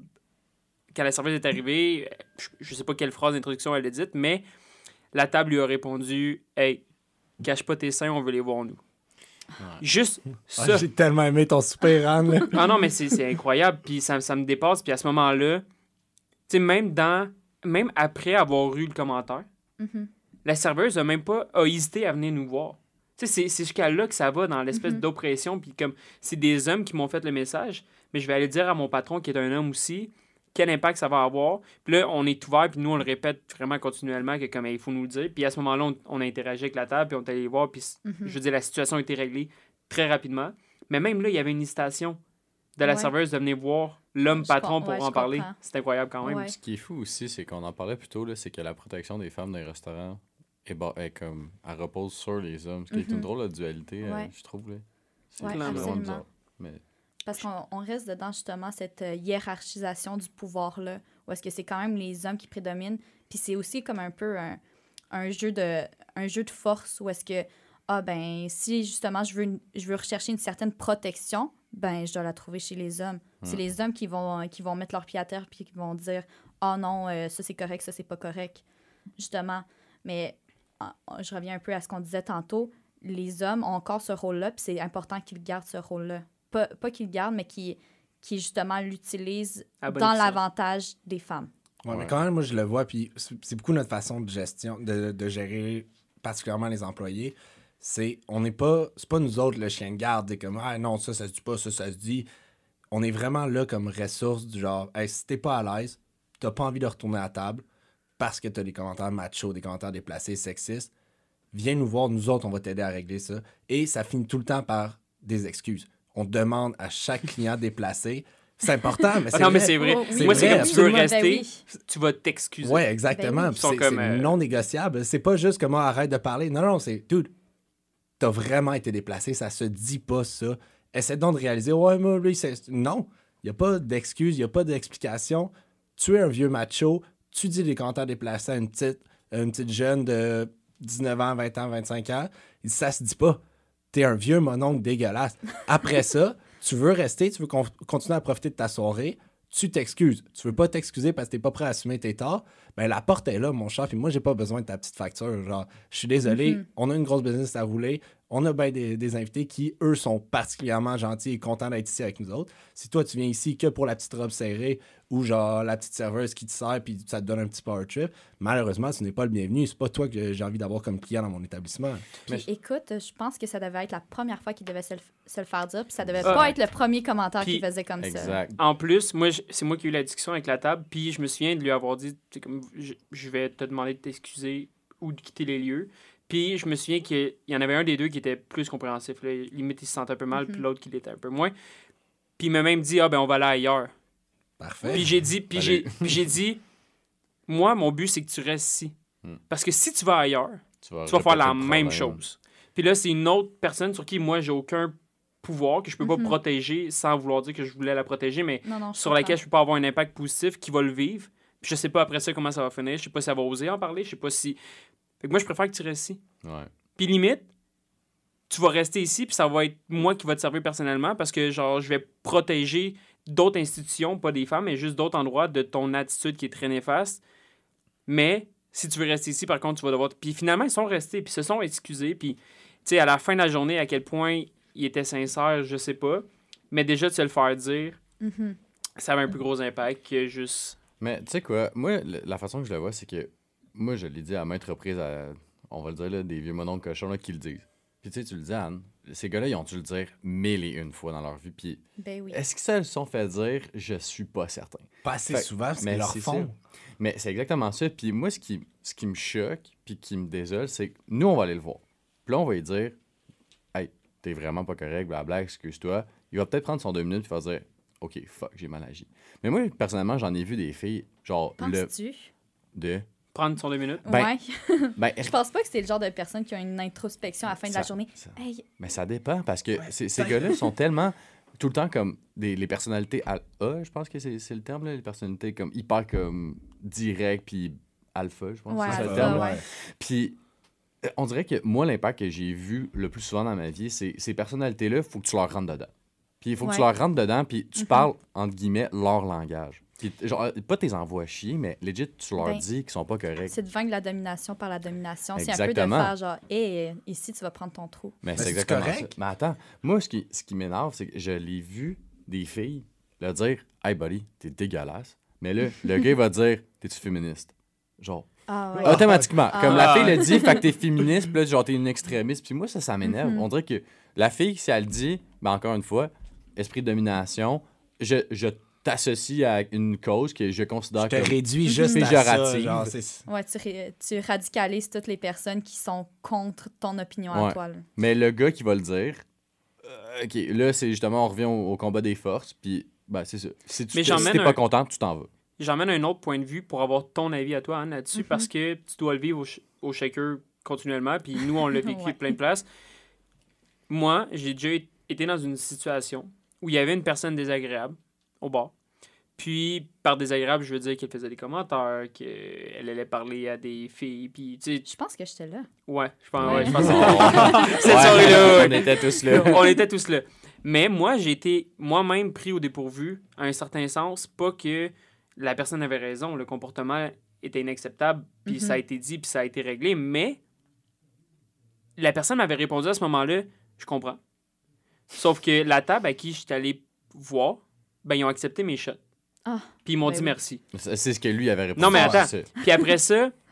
quand la serveuse est arrivée, je, je sais pas quelle phrase d'introduction elle a dite, mais la table lui a répondu Hey, cache pas tes seins, on veut les voir, nous. Juste Ah, ça. J'ai tellement aimé ton super Anne. Ah non, mais c'est c'est incroyable. Puis ça, ça me dépasse. Puis à ce moment-là, tu sais, même dans. Même après avoir eu le commentaire, Mhm. la serveuse a même pas a hésité à venir nous voir. Tu sais, c'est- c'est jusqu'à là que ça va dans l'espèce Mhm. d'oppression. Puis comme c'est des hommes qui m'ont fait le message, mais je vais aller dire à mon patron qui est un homme aussi quel impact ça va avoir. Puis là, on est ouvert, puis nous, on le répète vraiment continuellement que comme il faut nous le dire. Puis à ce moment-là, on, on a interagi avec la table, puis on est allé voir, puis Mhm. je veux dire, la situation a été réglée très rapidement. Mais même là, il y avait une hésitation de la Ouais. serveuse de venir voir l'homme Je patron pour ouais, en parler. comprends. C'est incroyable quand même. Ouais. Ce qui est fou aussi, c'est qu'on en parlait plus tôt, là, c'est que la protection des femmes dans les restaurants est, est comme, elle repose sur les hommes. Ce qui est une Mhm. drôle de dualité, euh, je trouve. Là. C'est Ouais, absolument. bizarre. Mais Parce qu'on on reste dedans, justement, cette euh, hiérarchisation du pouvoir-là, où est-ce que c'est quand même les hommes qui prédominent. Puis c'est aussi comme un peu un, un jeu de un jeu de force où est-ce que ah ben si justement je veux une- je veux rechercher une certaine protection, ben je dois la trouver chez les hommes. C'est les hommes qui vont qui vont mettre leur pied à terre puis qui vont dire "Ah non, euh, ça c'est correct, ça c'est pas correct." Justement, mais je reviens un peu à ce qu'on disait tantôt, les hommes ont encore ce rôle-là, puis c'est important qu'ils gardent ce rôle-là. Pas, pas qu'ils le gardent, mais qu'ils qui justement l'utilisent bon dans l'avantage des femmes. Ouais, mais quand même, moi, je le vois, puis c'est beaucoup notre façon de gestion, de, de gérer particulièrement les employés. C'est, on n'est pas, c'est pas nous autres le chien de garde, c'est comme, ah non, ça, ça se dit pas, ça, ça se dit. On est vraiment là comme ressource du genre, hey, si t'es pas à l'aise, t'as pas envie de retourner à table parce que t'as des commentaires machos, des commentaires déplacés, sexistes, viens nous voir, nous autres, on va t'aider à régler ça. Et ça finit tout le temps par des excuses. On demande à chaque client déplacé. C'est important, mais Ah c'est non, mais vrai. c'est vrai. Oh, oui. Moi, c'est comme tu veux rester, Ben oui. tu vas t'excuser. Ouais, exactement. Ben oui. C'est euh, non négociable. C'est pas juste comment arrête de parler. Non, non, c'est dude, t'as vraiment été déplacé. Ça se dit pas ça. Essaie donc de réaliser. Ouais, moi, lui, c'est. Non. Il n'y a pas d'excuse, il n'y a pas d'explication. Tu es un vieux macho. Tu dis des commentaires déplacés à une petite, une petite jeune de 19 ans, 20 ans, 25 ans. Ça se dit pas. T'es un vieux mononcle dégueulasse. Après ça, tu veux rester, tu veux con- continuer à profiter de ta soirée, tu t'excuses. Tu veux pas t'excuser parce que t'es pas prêt à assumer tes torts. Ben la porte est là, mon cher. Puis moi, j'ai pas besoin de ta petite facture. Genre, je suis désolé, Mhm. on a une grosse business à rouler. On a ben des, des invités qui, eux, sont particulièrement gentils et contents d'être ici avec nous autres. Si toi, tu viens ici que pour la petite robe serrée ou genre la petite serveuse qui te sert puis ça te donne un petit power trip, malheureusement, ce n'est pas le bienvenu. C'est pas toi que j'ai envie d'avoir comme client dans mon établissement. Puis Mais- écoute, je pense que ça devait être la première fois qu'il devait se le, se le faire dire, puis ça devait Ah. pas être le premier commentaire qu'il faisait comme ça. Exact. En plus, moi, c'est moi qui ai eu la discussion avec la table, puis je me souviens de lui avoir dit, comme, je, je vais te demander de t'excuser ou de quitter les lieux. Puis je me souviens qu'il y en avait un des deux qui était plus compréhensif. Là. Limite, il se sentait un peu mal, Mhm. puis l'autre qui l'était un peu moins. Puis il m'a même dit, ah ben on va aller ailleurs. Parfait. Puis j'ai dit, puis j'ai, Salut. puis j'ai dit, moi, mon but, c'est que tu restes ici. Hmm. Parce que si tu vas ailleurs, Tu vas, tu vas faire la même chose. Puis là, c'est une autre personne sur qui moi, j'ai aucun pouvoir, que je peux pas Mhm. protéger sans vouloir dire que je voulais la protéger, mais Non, non, je sur laquelle je peux pas avoir un impact positif qui va le vivre. Puis je sais pas après ça comment ça va finir. Je sais pas si elle va oser en parler. Je sais pas si. Fait que moi, je préfère que tu restes ici. Ouais. Puis limite, tu vas rester ici, puis ça va être moi qui va te servir personnellement parce que, genre, je vais protéger d'autres institutions, pas des femmes, mais juste d'autres endroits de ton attitude qui est très néfaste. Mais si tu veux rester ici, par contre, tu vas devoir. Puis finalement, ils sont restés, puis ils se sont excusés. Puis, tu sais, à la fin de la journée, à quel point ils étaient sincères, je sais pas. Mais déjà, de se le faire dire, Mhm. ça avait un plus gros impact que juste. Mais tu sais quoi, moi, la façon que je le vois, c'est que moi, je l'ai dit à maintes reprises à, on va le dire, là, des vieux mononcles cochons là, qui le disent. Puis tu sais, tu le dis, Anne, ces gars-là, ils ont dû le dire mille et une fois dans leur vie. Puis Ben oui. est-ce qu'ils se le sont fait dire? Je suis pas certain. Pas assez Fait- souvent, parce mais leur c'est font. ça. Mais c'est exactement ça. Puis moi, ce qui, ce qui me choque, puis qui me désole, c'est que nous, on va aller le voir. Puis là, on va lui dire Hey, t'es vraiment pas correct, blabla, excuse-toi. Il va peut-être prendre son deux minutes, puis il va dire Ok, fuck, j'ai mal agi. Mais moi, personnellement, j'en ai vu des filles, genre, le. Penses-tu? de. Prendre son deux minutes. Ben, ouais. Ben, Je pense pas que c'est le genre de personne qui a une introspection à la fin de la Ça- journée. ça- Hey, Mais ça dépend parce que Ouais, ces- ben- gars-là sont tellement tout le temps comme des, les personnalités al- A, je pense que c'est le terme, là, les personnalités comme hyper comme direct puis alpha, je pense Ouais, que c'est ça le terme. ouais. Puis euh, on dirait que moi, l'impact que j'ai vu le plus souvent dans ma vie, c'est ces personnalités-là, il faut que tu leur rentres dedans. Puis il faut que tu leur rentres dedans, puis tu Mhm. parles, entre guillemets, leur langage. Puis, genre, pas tes envois chier, mais legit, tu leur Ben, dis qu'ils sont pas corrects. c'est de vaincre la domination par la domination. C'est un peu de faire genre, hé, ici, tu vas prendre ton trou. Mais Mais c'est exactement correct? ça. Mais attends, moi, ce qui, ce qui m'énerve, c'est que je l'ai vu des filles leur dire Hey, buddy, t'es dégueulasse. Mais là, le gars il va dire T'es-tu féministe Genre, Ah ouais. Ah. automatiquement. Ah. Comme la fille le dit, fait que t'es féministe, puis là, genre, t'es une extrémiste. Puis moi, ça, ça m'énerve. Mhm. On dirait que la fille, si elle dit, ben encore une fois, esprit de domination, je, je t'associe à une cause que je considère Je te comme. réduis juste à ça. Péjorative. Genre, c'est- Ouais, tu, ré- tu radicalises toutes les personnes qui sont contre ton opinion Ouais. à toi. là. Mais le gars qui va le dire, euh, OK, là, c'est justement, on revient au, au combat des forces, puis, ben, c'est ça. Si tu t'es- si un- pas content, tu t'en vas. J'emmène un autre point de vue pour avoir ton avis à toi, Anne, là-dessus, Mhm. parce que tu dois le vivre au, sh- au shaker continuellement, puis nous, on l'a vécu Ouais. plein de places. Moi, j'ai déjà été dans une situation où il y avait une personne désagréable au bar, Puis, par désagréable, je veux dire qu'elle faisait des commentaires, qu'elle allait parler à des filles. Puis, tu sais, Je pense que j'étais là. ouais, je pense, Ouais. ouais, je pense que cette Ouais, soirée-là. On était tous là. on était tous là. Mais moi, j'ai été moi-même pris au dépourvu, à un certain sens. Pas que la personne avait raison, le comportement était inacceptable, puis Mhm. ça a été dit, puis ça a été réglé. Mais la personne m'avait répondu à ce moment-là, je comprends. Sauf que la table à qui j'étais allé voir, ben, ils ont accepté mes shots. Ah, Puis ils m'ont ben dit oui. merci. C'est ce que lui avait répondu. Non, mais attends. Puis après ça,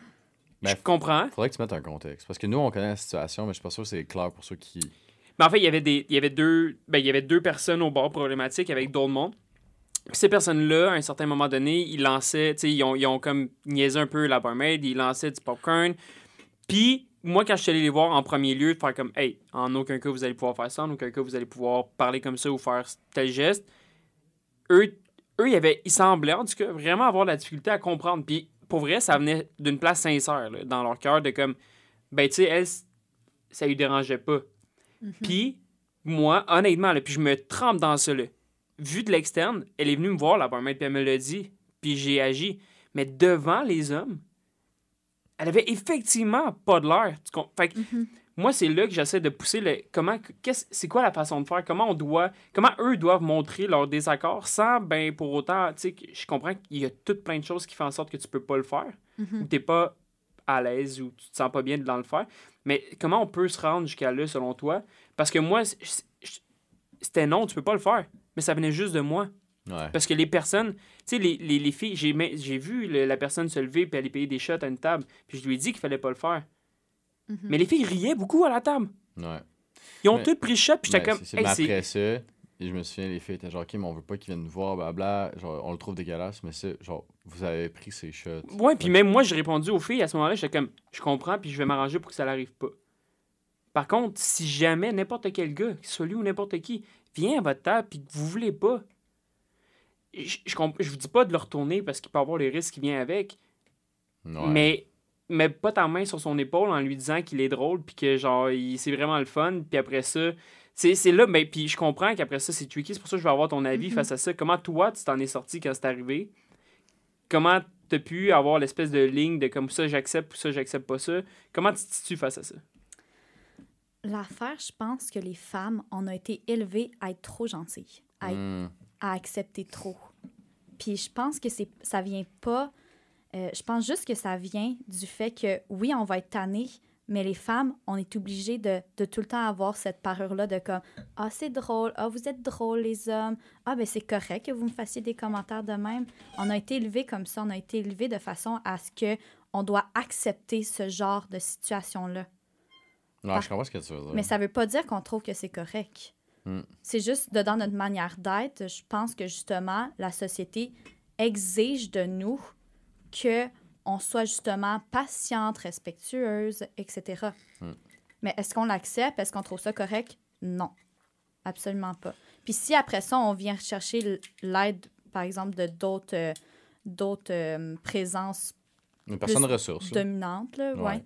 Ben, je comprends. Faudrait que tu mettes un contexte. Parce que nous, on connaît la situation, mais je suis pas sûr que c'est clair pour ceux qui. Mais en fait, il y avait, des, il y avait, deux, ben, il y avait deux personnes au bord problématique avec d'autres mondes. Puis ces personnes-là, à un certain moment donné, ils lançaient, tu sais, ils ont, ils ont comme niaisé un peu la barmaid, ils lançaient du popcorn. Puis moi, quand je suis allé les voir en premier lieu, de faire comme, hey, en aucun cas vous allez pouvoir faire ça, en aucun cas vous allez pouvoir parler comme ça ou faire tel geste, eux, eux ils, avaient, ils semblaient en tout cas vraiment avoir de la difficulté à comprendre. Puis pour vrai, ça venait d'une place sincère là, dans leur cœur de comme, ben tu sais, elle, ça lui dérangeait pas. Puis, moi, honnêtement, là, puis je me trempe dans ça. Là. Vu de l'externe, elle est venue me voir, la barmaid, puis elle me l'a dit. Puis j'ai agi. Mais devant les hommes, elle avait effectivement pas de l'air. Fait que, moi, c'est là que j'essaie de pousser le. Comment. qu'est-ce- C'est quoi la façon de faire? Comment on doit. Comment eux doivent montrer leur désaccord sans, ben, pour autant. Tu sais, que je comprends qu'il y a toutes plein de choses qui font en sorte que tu peux pas le faire. Ou t'es pas à l'aise ou tu te sens pas bien dans le faire. Mais comment on peut se rendre jusqu'à là, selon toi? Parce que moi, c'était non, tu peux pas le faire. Mais ça venait juste de moi. Ouais. Parce que les personnes, tu sais, les, les, les filles, j'ai mais- j'ai vu le- la personne se lever puis aller payer des shots à une table. Puis je lui ai dit qu'il fallait pas le faire. Mais les filles riaient beaucoup à la table. Ouais. Ils ont Mais- toutes pris shot, puis j'étais comme. c'est. Hey, mais c'est- après ça, et je me souviens, les filles étaient genre, OK, mais on veut pas qu'ils viennent nous voir, blabla. Genre, on le trouve dégueulasse, mais ça, genre, vous avez pris ces shots. Ouais, puis même moi, j'ai répondu aux filles à ce moment-là, j'étais comme, je comprends, puis je vais m'arranger pour que ça n'arrive pas. Par contre, si jamais n'importe quel gars, qu'il soit lui ou n'importe qui, vient à votre table, puis que vous voulez pas, je, je vous dis pas de le retourner parce qu'il peut avoir les risques qui viennent avec, Ouais. mais mets pas ta main sur son épaule en lui disant qu'il est drôle, puis que genre, il- c'est vraiment le fun, puis après ça, c'est c'est là, mais puis je comprends qu'après ça, c'est tricky, c'est pour ça que je veux avoir ton avis Mhm. face à ça. Comment toi, tu t'en es sorti quand c'est arrivé? Comment t'as pu avoir l'espèce de ligne de comme ça, j'accepte, ou ça, j'accepte pas ça? Comment tu te situes face à ça? L'affaire, je pense que les femmes, on a été élevées à être trop gentilles, à, être- Hmm. à accepter trop. Puis je pense que c'est ça vient pas. Euh, je pense juste que ça vient du fait que oui, on va être tanné, mais les femmes, on est obligé de, de tout le temps avoir cette parure-là de comme Ah, c'est drôle, ah, vous êtes drôles, les hommes, ah, ben c'est correct que vous me fassiez des commentaires de même. On a été élevés comme ça, on a été élevés de façon à ce que on doit accepter ce genre de situation-là. Ouais, je comprends ce que tu veux dire. Mais ça veut pas dire qu'on trouve que c'est correct. Mm. C'est juste de dans notre manière d'être, je pense que justement, la société exige de nous que on soit justement patiente, respectueuse, etc. Mm. Mais est-ce qu'on l'accepte? Est-ce qu'on trouve ça correct? Non. Absolument pas. Puis si après ça, on vient chercher l'aide, par exemple, de d'autres euh, d'autres euh, présences Une personne ressource. là. dominante, là, ouais. Ouais.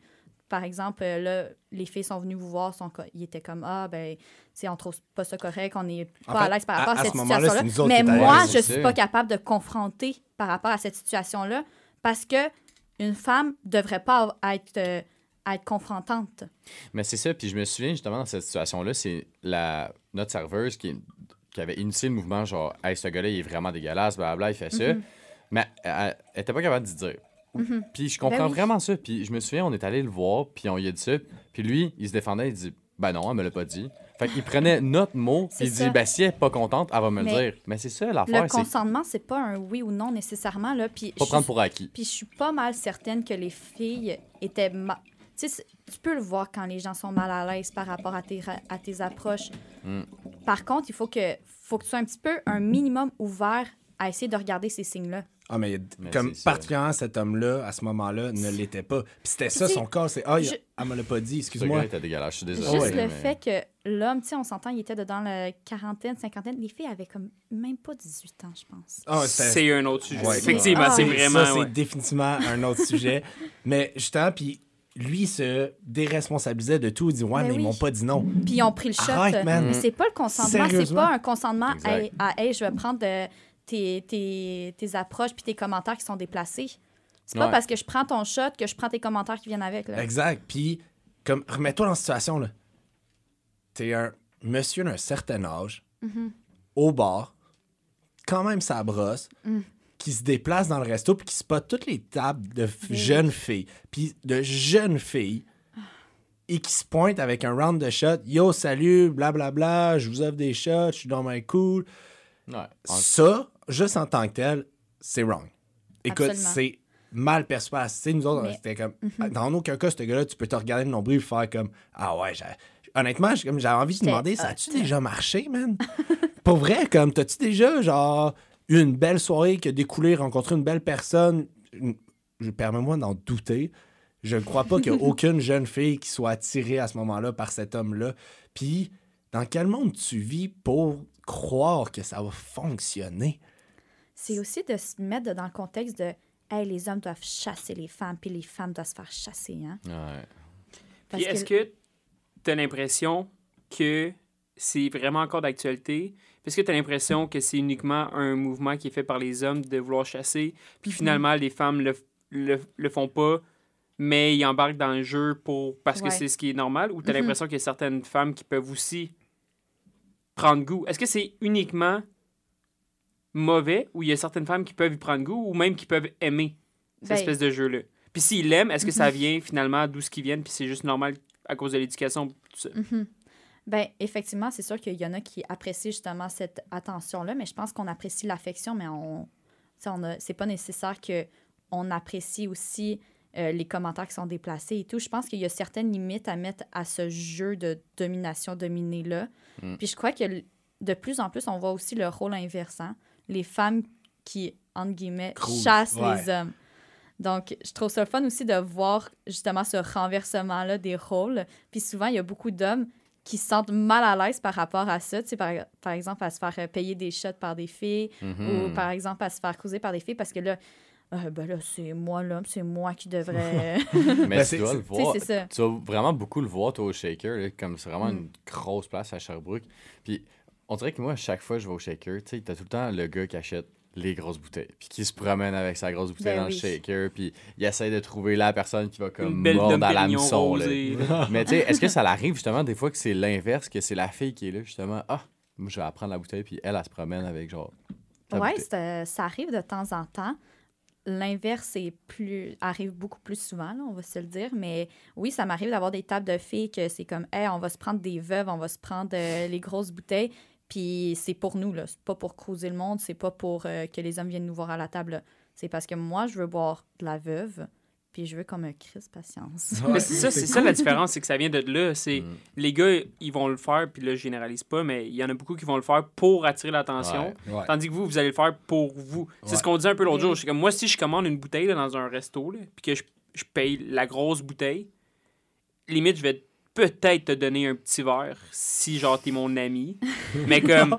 Par exemple, euh, là, les filles sont venues vous voir, sont ils étaient comme Ah, ben, tu sais, on trouve pas ça correct, on n'est En pas fait, à l'aise par rapport à, à cette ce situation-là. Mais moi, je suis pas capable de confronter par rapport à cette situation-là parce que une femme devrait pas être, euh, être confrontante. Mais c'est ça, puis je me souviens justement dans cette situation-là, c'est la notre serveuse qui, qui avait initié le mouvement genre Hey, ce gars-là, il est vraiment dégueulasse, blablabla, il fait ça. Mhm. Mais elle, elle était pas capable d'y dire. Puis je comprends Ben oui. vraiment ça. Puis je me souviens, on est allé le voir, puis on lui a dit ça. Puis lui, il se défendait, il dit Ben non, elle me l'a pas dit. Fait qu'il prenait notre mot, puis il dit. Ben si elle est pas contente, elle va me le dire. Mais c'est ça Le l'affaire, c'est consentement, c'est pas un oui ou non nécessairement. Là, puis pas prendre pour acquis. Puis je suis pas mal certaine que les filles étaient. ma- Tu peux le voir quand les gens sont mal à l'aise par rapport à tes, ra- à tes approches. Mm. Par contre, il faut que, faut que tu sois un petit peu un minimum ouvert à essayer de regarder ces signes-là. Ah, mais, Mais comme c'est ça. particulièrement cet homme-là, à ce moment-là, ne l'était pas. Puis c'était ça son corps, c'est Ah, il- je- elle me l'a pas dit, excuse-moi. était dégueulasse, je suis désolé. Juste ouais. le mais- fait que l'homme, tu sais, on s'entend, il était dans la quarantaine, cinquantaine. Les filles avaient comme même pas 18 ans, je pense. Ah, c'est un autre sujet. Ouais, Effectivement, Ah. c'est Ça, vraiment. c'est ouais. définitivement un autre sujet. Mais justement, puis lui se déresponsabilisait de tout. Il dit Ouais, Ben mais ils oui. m'ont pas dit non. Puis ils ont pris le shot. Man. Mais c'est pas le consentement, c'est pas un consentement à, à, hey, je vais prendre de- tes, tes, tes approches puis tes commentaires qui sont déplacés. C'est pas Ouais. parce que je prends ton shot que je prends tes commentaires qui viennent avec. Là. Exact. Puis, comme, remets-toi dans la situation, là. T'es un monsieur d'un certain âge, Mm-hmm. au bar, quand même sa brosse, Mm. qui se déplace dans le resto, puis qui spot toutes les tables de f- Oui. jeunes filles, puis de jeunes filles, et qui se pointe avec un round de shots. Yo, salut, blablabla, je vous offre des shots, je suis dans my cool. Ouais. En- Ça, juste en tant que tel, c'est wrong. Écoute, c'est mal perçu société. Nous autres, Mais- c'était comme. Dans aucun cas, ce gars-là, tu peux te regarder le nombril et faire comme Ah ouais, j'ai- honnêtement, j'avais envie de te demander ça a-tu déjà marché, man? Pour vrai, comme, t'as-tu déjà, genre, eu une belle soirée qui a découlé, rencontré une belle personne? Une- Je permets-moi d'en douter. Je ne crois pas qu'il y a aucune jeune fille qui soit attirée à ce moment-là par cet homme-là. Puis, dans quel monde tu vis pour croire que ça va fonctionner? C'est aussi de se mettre dans le contexte de hey, les hommes doivent chasser les femmes, puis les femmes doivent se faire chasser. Hein? Ouais. Est-ce que tu as l'impression que c'est vraiment encore d'actualité? Est-ce que tu as l'impression que c'est uniquement un mouvement qui est fait par les hommes de vouloir chasser, puis Mhm. finalement les femmes le, le, le font pas, mais ils embarquent dans le jeu pour parce que c'est ce qui est normal? Ou tu as Mhm. l'impression qu'il y a certaines femmes qui peuvent aussi prendre goût? Est-ce que c'est uniquement mauvais ou il y a certaines femmes qui peuvent y prendre goût ou même qui peuvent aimer cette Ben- espèce de jeu-là? Puis s'ils l'aiment, est-ce que ça vient finalement d'où ce qu'ils viennent, puis c'est juste normal à cause de l'éducation? tout ça? Mhm. Ben, effectivement, c'est sûr qu'il y en a qui apprécient justement cette attention-là, mais je pense qu'on apprécie l'affection, mais on, on a, c'est pas nécessaire que on apprécie aussi euh, les commentaires qui sont déplacés et tout. Je pense qu'il y a certaines limites à mettre à ce jeu de domination-dominée-là. Mm. Puis je crois que de plus en plus, on voit aussi le rôle inversant. Les femmes qui, entre guillemets, Cruise, chassent ouais. les hommes. Donc, je trouve ça le fun aussi de voir justement ce renversement-là des rôles. Puis souvent, il y a beaucoup d'hommes qui se sentent mal à l'aise par rapport à ça. Tu sais, par, par exemple, à se faire euh, payer des shots par des filles Mhm. ou par exemple à se faire causer par des filles parce que là, euh, ben là, c'est moi l'homme, c'est moi qui devrais. Mais Ben, tu c'est- dois le voir. c'est ça. Tu vas vraiment beaucoup le voir, toi, au Shaker. là, comme c'est vraiment Mm. une grosse place à Sherbrooke. Puis, on dirait que moi, à chaque fois que je vais au Shaker, tu sais, t'as tout le temps le gars qui achète les grosses bouteilles. Puis qui se promène avec sa grosse bouteille Ben dans oui. le Shaker. Puis, il essaie de trouver la personne qui va comme mordre à l'hameçon. Mais tu sais, est-ce que ça l'arrive justement des fois que c'est l'inverse, que c'est la fille qui est là, justement, ah, moi, je vais apprendre la bouteille, puis elle, elle se promène avec genre. c'est- ça arrive de temps en temps. L'inverse est plus arrive beaucoup plus souvent, là, on va se le dire. Mais oui, ça m'arrive d'avoir des tables de filles que c'est comme, hey, on va se prendre des veuves, on va se prendre euh, les grosses bouteilles. Puis c'est pour nous, là. C'est pas pour cruiser le monde, c'est pas pour euh, que les hommes viennent nous voir à la table. C'est parce que moi, je veux boire de la veuve, puis je veux comme un Christ patience. Mais c'est ça, c'est ça la différence, c'est que ça vient de là. C'est Mm. les gars, ils vont le faire, puis là, je généralise pas, mais il y en a beaucoup qui vont le faire pour attirer l'attention. Ouais. Ouais. Tandis que vous, vous allez le faire pour vous. C'est ce qu'on disait un peu l'autre jour. C'est comme moi, si je commande une bouteille là, dans un resto, là, puis que je, je paye la grosse bouteille, limite, je vais peut-être te donner un petit verre si, genre, t'es mon ami. Mais comme,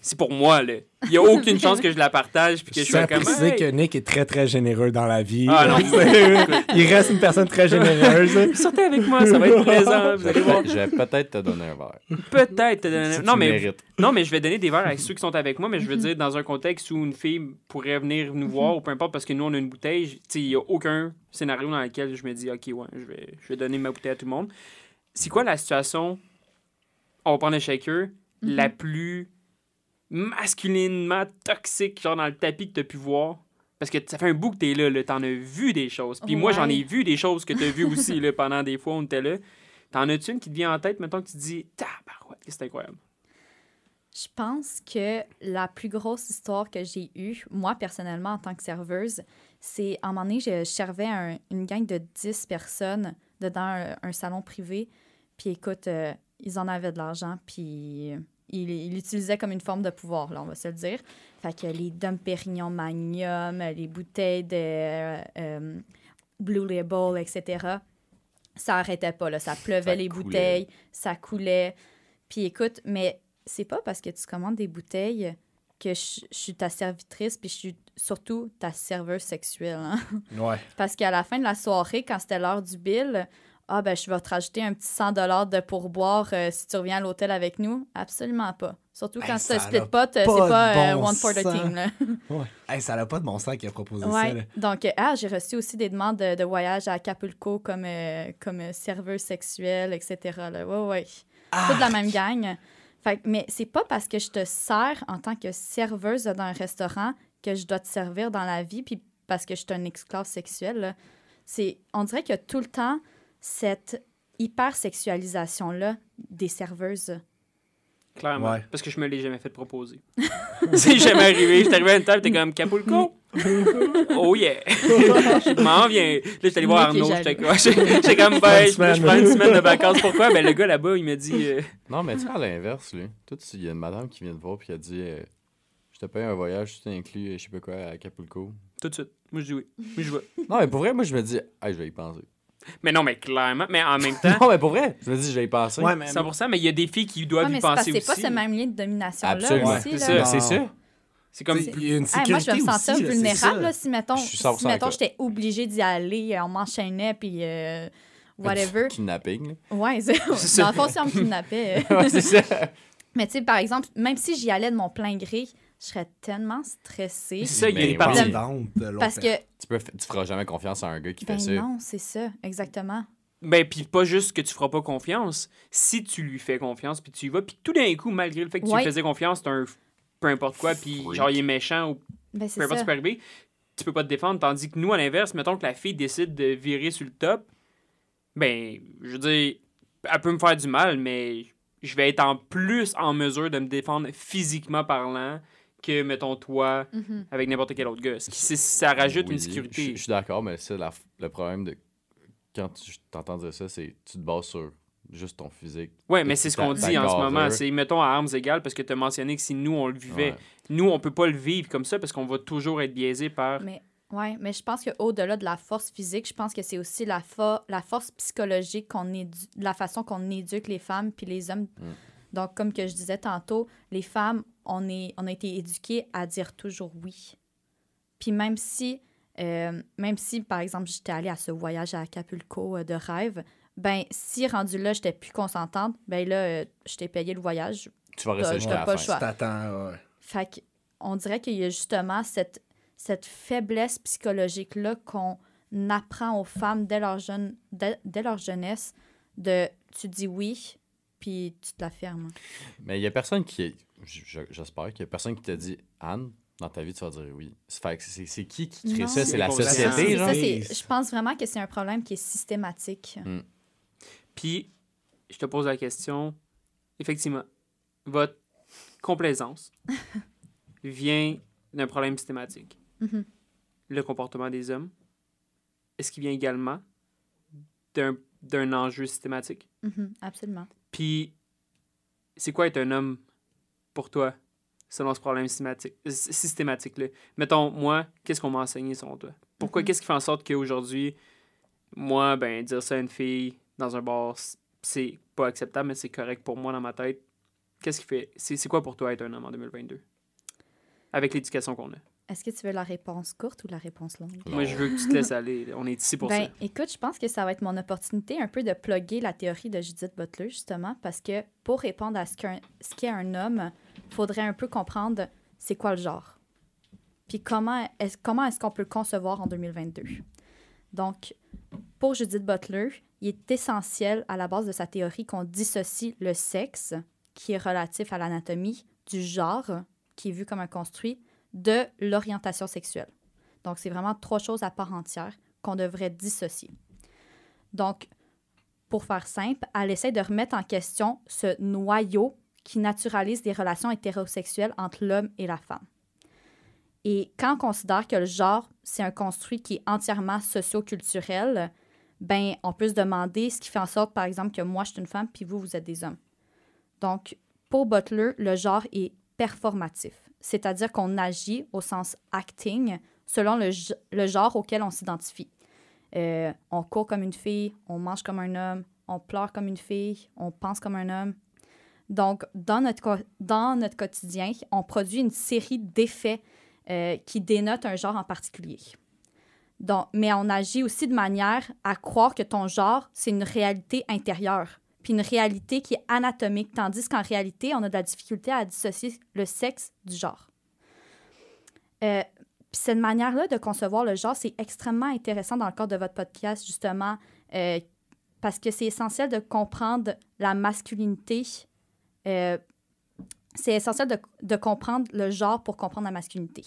c'est pour moi, là. Il y a aucune chance que je la partage, puis que Je je comme. Hey! que Nick est très, très généreux dans la vie. Ah non, il reste une personne très généreuse. Sortez avec moi, ça va être plaisant. Vous Je allez voir. vais, je vais peut-être te donner un verre. Peut-être te donner. Si Non, tu mais mérites. Non, mais je vais donner des verres à ceux qui sont avec moi, mais je veux dire dans un contexte où une fille pourrait venir nous voir ou peu importe parce que nous on a une bouteille, j- tu sais, il n'y a aucun scénario dans lequel je me dis OK, ouais, je vais, je vais donner ma bouteille à tout le monde. C'est quoi la situation, on va prendre le shaker, la plus masculinement toxique, genre dans le tapis que tu as pu voir? Parce que ça fait un bout que tu es là, là t'en as vu des choses. Puis moi, j'en ai vu des choses que tu as vues aussi là, pendant des fois où on était là. T'en as-tu une qui te vient en tête, mettons que tu te dis, tabarouette, c'est incroyable? Je pense que la plus grosse histoire que j'ai eue, moi personnellement en tant que serveuse, c'est à un moment donné, je servais un- une gang de 10 personnes dedans un, un salon privé. Puis écoute, euh, ils en avaient de l'argent, puis ils ils l'utilisaient comme une forme de pouvoir, là, on va se le dire. Fait que les Dom Pérignon Magnum, les bouteilles de euh, euh, Blue Label, etc., ça arrêtait pas, là. Ça pleuvait Ça les coulait. bouteilles, ça coulait. Puis écoute, mais c'est pas parce que tu commandes des bouteilles que je, je suis ta servitrice, puis je suis surtout ta serveuse sexuelle. hein. Ouais. Parce qu'à la fin de la soirée, quand c'était l'heure du bill, ah ben je vais te rajouter un petit 100 de pourboire euh, si tu reviens à l'hôtel avec nous. Absolument pas. Surtout quand ça c'est split a pot, euh, c'est pas euh, bon one for the team. Là. Ouais. Hey, ça n'a pas de bon sens qui a proposé ça. Ouais. là. Donc, euh, ah, j'ai reçu aussi des demandes de, de voyage à Acapulco comme, euh, comme euh, serveuse sexuelle, etc. Là. Ouais, ouais. Ah! Toute la même gang. Fait, que- mais c'est pas parce que je te sers en tant que serveuse dans un restaurant que je dois te servir dans la vie, puis parce que je suis un esclave sexuel. C'est, on dirait a tout le temps cette hyper-sexualisation-là des serveuses. Clairement. Ouais. Parce que je me l'ai jamais fait proposer. c'est jamais arrivé. J'étais arrivé à une table, t'es comme Capulco? oh yeah. je m'en viens. Là, j'étais allé voir Arnaud. J'étais quoi? J'étais comme, ben, je, prends une semaine de vacances. Pourquoi? Ben, le gars là-bas, il m'a dit, euh, Non, mais tu sais, à l'inverse, lui. Toi, tu- il y a une madame qui vient te voir puis qui a dit euh, Je te paye un voyage, tout inclus, euh, je sais pas quoi, à Acapulco. tout de suite. Moi, je dis oui. Moi, je vais. Non, mais pour vrai, moi, je me dis Ah, je vais y penser. Mais non, mais clairement. Mais en même temps, Non, mais pour vrai, je me dis Je vais y penser. Ouais, mais 100%, mais il y a des filles qui doivent Ouais, y mais c'est parce penser que c'est aussi. pas ce même lien de domination-là Absolument. aussi. C'est ça. C'est ça. C'est comme. T'sais, Il y a une Hey, sécurité moi, je vais me sentir aussi, vulnérable ça. là, si, mettons, Je suis si, 100% mettons j'étais obligée d'y aller, euh, on m'enchaînait, puis euh, whatever. Kidnapping, là. Ouais, c'est dans le fond, si on me kidnappait. euh. ouais, c'est ça. Mais tu sais, par exemple, même si j'y allais de mon plein gré, je serais tellement stressée. C'est ça, il y a Mais des parties. oui. Vente de l'autre Parce que, Tu, peux, tu feras jamais confiance à un gars qui ben fait ça. non, c'est ça, exactement. Ben, puis pas juste que tu feras pas confiance. Si tu lui fais confiance, puis tu y vas, puis tout d'un coup, malgré le fait que tu lui faisais confiance, c'est un peu importe quoi, puis genre il est méchant ou Ben peu importe ce qui peut arriver, tu peux pas te défendre. Tandis que nous, à l'inverse, mettons que la fille décide de virer sur le top, ben, je veux dire, elle peut me faire du mal, mais je vais être en plus en mesure de me défendre physiquement parlant que, mettons, toi, Mhm. avec n'importe quel autre gars. Ça rajoute Oui, une sécurité. je suis d'accord, mais c'est la- le problème de. Quand tu t'entends dire ça, c'est tu te bases sur juste ton physique. Ouais, mais c'est ce qu'on ta dit en ce moment. C'est, mettons, à armes égales, parce que tu as mentionné que si nous, on le vivait, Ouais. nous, on peut pas le vivre comme ça, parce qu'on va toujours être biaisé par... Mais, ouais, mais je pense qu'au-delà de la force physique, je pense que c'est aussi la, fo- la force psychologique, qu'on édu- la façon qu'on éduque les femmes puis les hommes. Mm. Donc, comme que je disais tantôt, les femmes, on, est, on a été éduquées à dire toujours oui. Puis même si, euh, même si, par exemple, j'étais allée à ce voyage à Acapulco euh, de rêve, ben si rendu là, j'étais plus consentante, ben là, euh, je t'ai payé le voyage. Tu vas rester jusqu'à la pas le fin. t'attends, ouais. Fait que on dirait qu'il y a justement cette, cette faiblesse psychologique-là qu'on apprend aux femmes dès leur, jeune, dès, dès leur jeunesse de tu dis oui, puis tu te la fermes. Mais il y a personne qui. J'espère qu'il y a personne qui t'a dit Anne, dans ta vie, tu vas dire oui. C'est qui qui crée Non. ça? C'est la société, genre? Ça, je pense vraiment que c'est un problème qui est systématique. Puis, je te pose la question, effectivement, votre complaisance vient d'un problème systématique. Mhm. Le comportement des hommes, est-ce qu'il vient également d'un d'un enjeu systématique? Mhm, absolument. Puis, c'est quoi être un homme pour toi, selon ce problème systématique, sy- systématique-là? Mettons, moi, qu'est-ce qu'on m'a enseigné selon toi? Pourquoi, Mhm. qu'est-ce qui fait en sorte qu'aujourd'hui, moi, ben, dire ça à une fille dans un bar, c'est pas acceptable, mais c'est correct pour moi dans ma tête? Qu'est-ce qui fait... C'est c'est quoi pour toi être un homme en 2022? Avec l'éducation qu'on a. Est-ce que tu veux la réponse courte ou la réponse longue? Moi, je veux que tu te laisses aller. On est ici pour ben, ça. écoute, je pense que ça va être mon opportunité un peu de plugger la théorie de Judith Butler, justement, parce que pour répondre à ce qu'est un homme, il faudrait un peu comprendre c'est quoi le genre. Puis comment est-ce comment est-ce qu'on peut le concevoir en 2022. Donc, pour Judith Butler, il est essentiel à la base de sa théorie qu'on dissocie le sexe, qui est relatif à l'anatomie, du genre, qui est vu comme un construit, de l'orientation sexuelle. Donc, c'est vraiment trois choses à part entière qu'on devrait dissocier. Donc, pour faire simple, elle essaie de remettre en question ce noyau qui naturalise des relations hétérosexuelles entre l'homme et la femme. Et quand on considère que le genre, c'est un construit qui est entièrement socio-culturel, ben, on peut se demander ce qui fait en sorte, par exemple, que moi, je suis une femme, puis vous, vous êtes des hommes. Donc, pour Butler, le genre est performatif, c'est-à-dire qu'on agit au sens acting selon le, ge- le genre auquel on s'identifie. Euh, on court comme une fille, on mange comme un homme, on pleure comme une fille, on pense comme un homme. Donc, dans notre, dans notre quotidien, on produit une série d'effets euh, qui dénotent un genre en particulier. Donc, mais on agit aussi de manière à croire que ton genre, c'est une réalité intérieure. Puis une réalité qui est anatomique, tandis qu'en réalité, on a de la difficulté à dissocier le sexe du genre. Euh, puis cette manière-là de concevoir le genre, c'est extrêmement intéressant dans le cadre de votre podcast, justement, euh, parce que c'est essentiel de comprendre la masculinité. Euh, c'est essentiel de, de comprendre le genre pour comprendre la masculinité.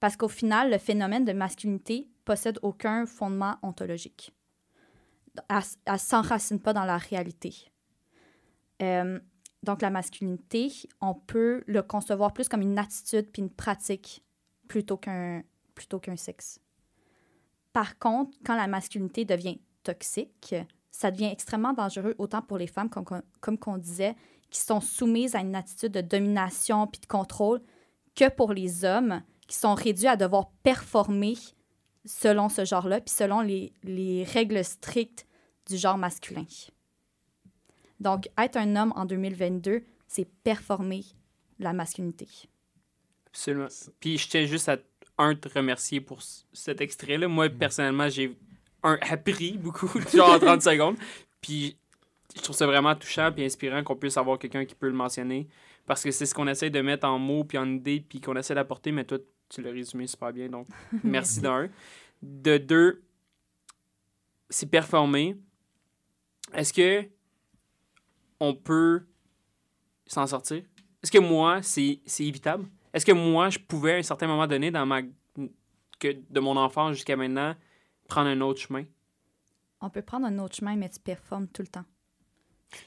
Parce qu'au final, le phénomène de masculinité possède aucun fondement ontologique. Elle ne s'enracine pas dans la réalité. Euh, donc, la masculinité, on peut le concevoir plus comme une attitude puis une pratique plutôt qu'un plutôt qu'un sexe. Par contre, quand la masculinité devient toxique, ça devient extrêmement dangereux autant pour les femmes, comme, comme qu'on disait, qui sont soumises à une attitude de domination puis de contrôle, que pour les hommes qui sont réduits à devoir performer selon ce genre-là, puis selon les, les règles strictes du genre masculin. Donc, être un homme en 2022, c'est performer la masculinité. Absolument. Puis je tiens juste à, un, te remercier pour cet extrait-là. Moi, personnellement, j'ai un, appris beaucoup, genre en 30 secondes. Puis je trouve ça vraiment touchant et inspirant qu'on puisse avoir quelqu'un qui peut le mentionner. Parce que c'est ce qu'on essaie de mettre en mots puis en idées puis qu'on essaie d'apporter, mais toi, tu l'as résumé super bien. Donc, merci d'un. De deux, c'est performer. Est-ce que on peut s'en sortir? Est-ce que moi, c'est c'est évitable? Est-ce que moi, je pouvais à un certain moment donné, dans ma que de mon enfance jusqu'à maintenant, prendre un autre chemin? On peut prendre un autre chemin, mais tu performes tout le temps.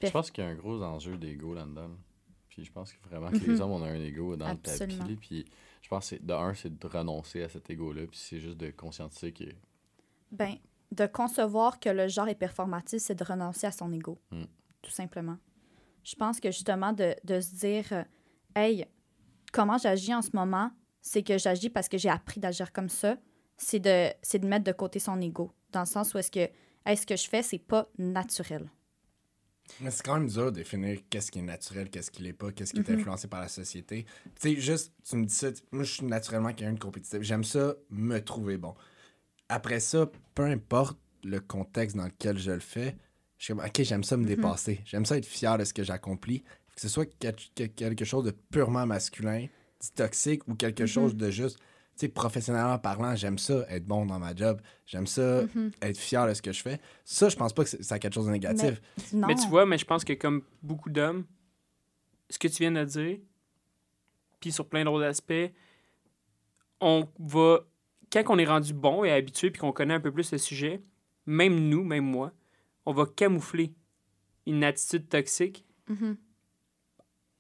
Je pense qu'il y a un gros enjeu d'ego là-dedans. là. Puis je pense que vraiment que les Mhm. hommes, on a un ego dans Absolument. le tapis. Puis je pense que de un, c'est de renoncer à cet ego-là. Puis c'est juste de conscientiser que. Ben, de concevoir que le genre est performatif, c'est de renoncer à son ego. Mm. Tout simplement. Je pense que justement, de, de se dire, euh, hey, comment j'agis en ce moment, c'est que j'agis parce que j'ai appris d'agir comme ça, c'est de, c'est de mettre de côté son ego. Dans le sens où est-ce que, hey, ce que je fais, c'est pas naturel. Mais c'est quand même dur de définir qu'est-ce qui est naturel, qu'est-ce qui l'est pas, qu'est-ce qui est Mhm. influencé par la société. Tu sais, juste, tu me dis ça, moi je suis naturellement quelqu'un de compétitif. J'aime ça, me trouver bon. Après ça, peu importe le contexte dans lequel je le fais, je suis comme, ok, j'aime ça me Mhm. dépasser. J'aime ça être fier de ce que j'accomplis. Que ce soit quel- quel- quelque chose de purement masculin, dit toxique, ou quelque Mhm. chose de juste, tu sais, professionnellement parlant, j'aime ça être bon dans ma job. J'aime ça Mhm. être fier de ce que je fais. Ça, je pense pas que c'est- ça a quelque chose de négatif. Non. Mais tu vois, mais je pense que comme beaucoup d'hommes, ce que tu viens de dire, puis sur plein d'autres aspects, on va, quand on est rendu bon et habitué, puis qu'on connaît un peu plus le sujet, même nous, même moi, on va camoufler une attitude toxique Mhm.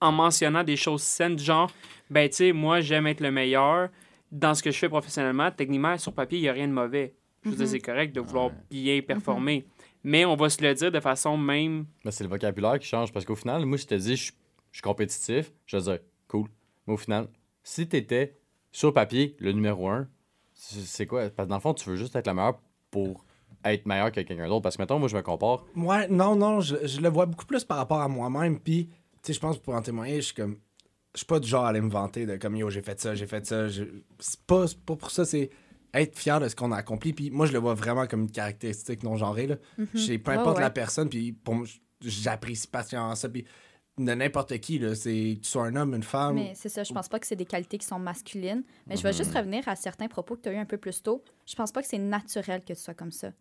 en mentionnant des choses saines, du genre, ben, tu sais, moi, j'aime être le meilleur. Dans ce que je fais professionnellement, techniquement, sur papier, il n'y a rien de mauvais. Je veux dire, Mhm. c'est correct de vouloir Ouais. bien performer. Mais on va se le dire de façon même. Mais c'est le vocabulaire qui change. Parce qu'au final, moi, je te dis, je suis- compétitif, je vais dire, cool. Mais au final, si tu étais sur papier le numéro un, c'est c'est quoi? Parce que dans le fond, tu veux juste être le meilleur pour être meilleur que quelqu'un d'autre? Parce que, mettons, moi, je me compare. Ouais, non, non, je, je le vois beaucoup plus par rapport à moi-même. Puis, tu sais, je pense pour en témoigner, je suis comme. Je suis pas du genre à aller me vanter de comme yo, j'ai fait ça, j'ai fait ça. je- C'est pas, pour ça, c'est être fier de ce qu'on a accompli. Puis, moi, je le vois vraiment comme une caractéristique non-genrée. Là. J'ai- Peu Ouais, importe ouais. la personne, puis pour moi, j'apprécie patiemment ça. Puis, de n'importe qui, là, c'est tu sois un homme, une femme. Mais c'est ça, je pense pas que c'est des qualités qui sont masculines. Mais je vais juste revenir à certains propos que tu as eu un peu plus tôt. Je pense pas que c'est naturel que tu sois comme ça.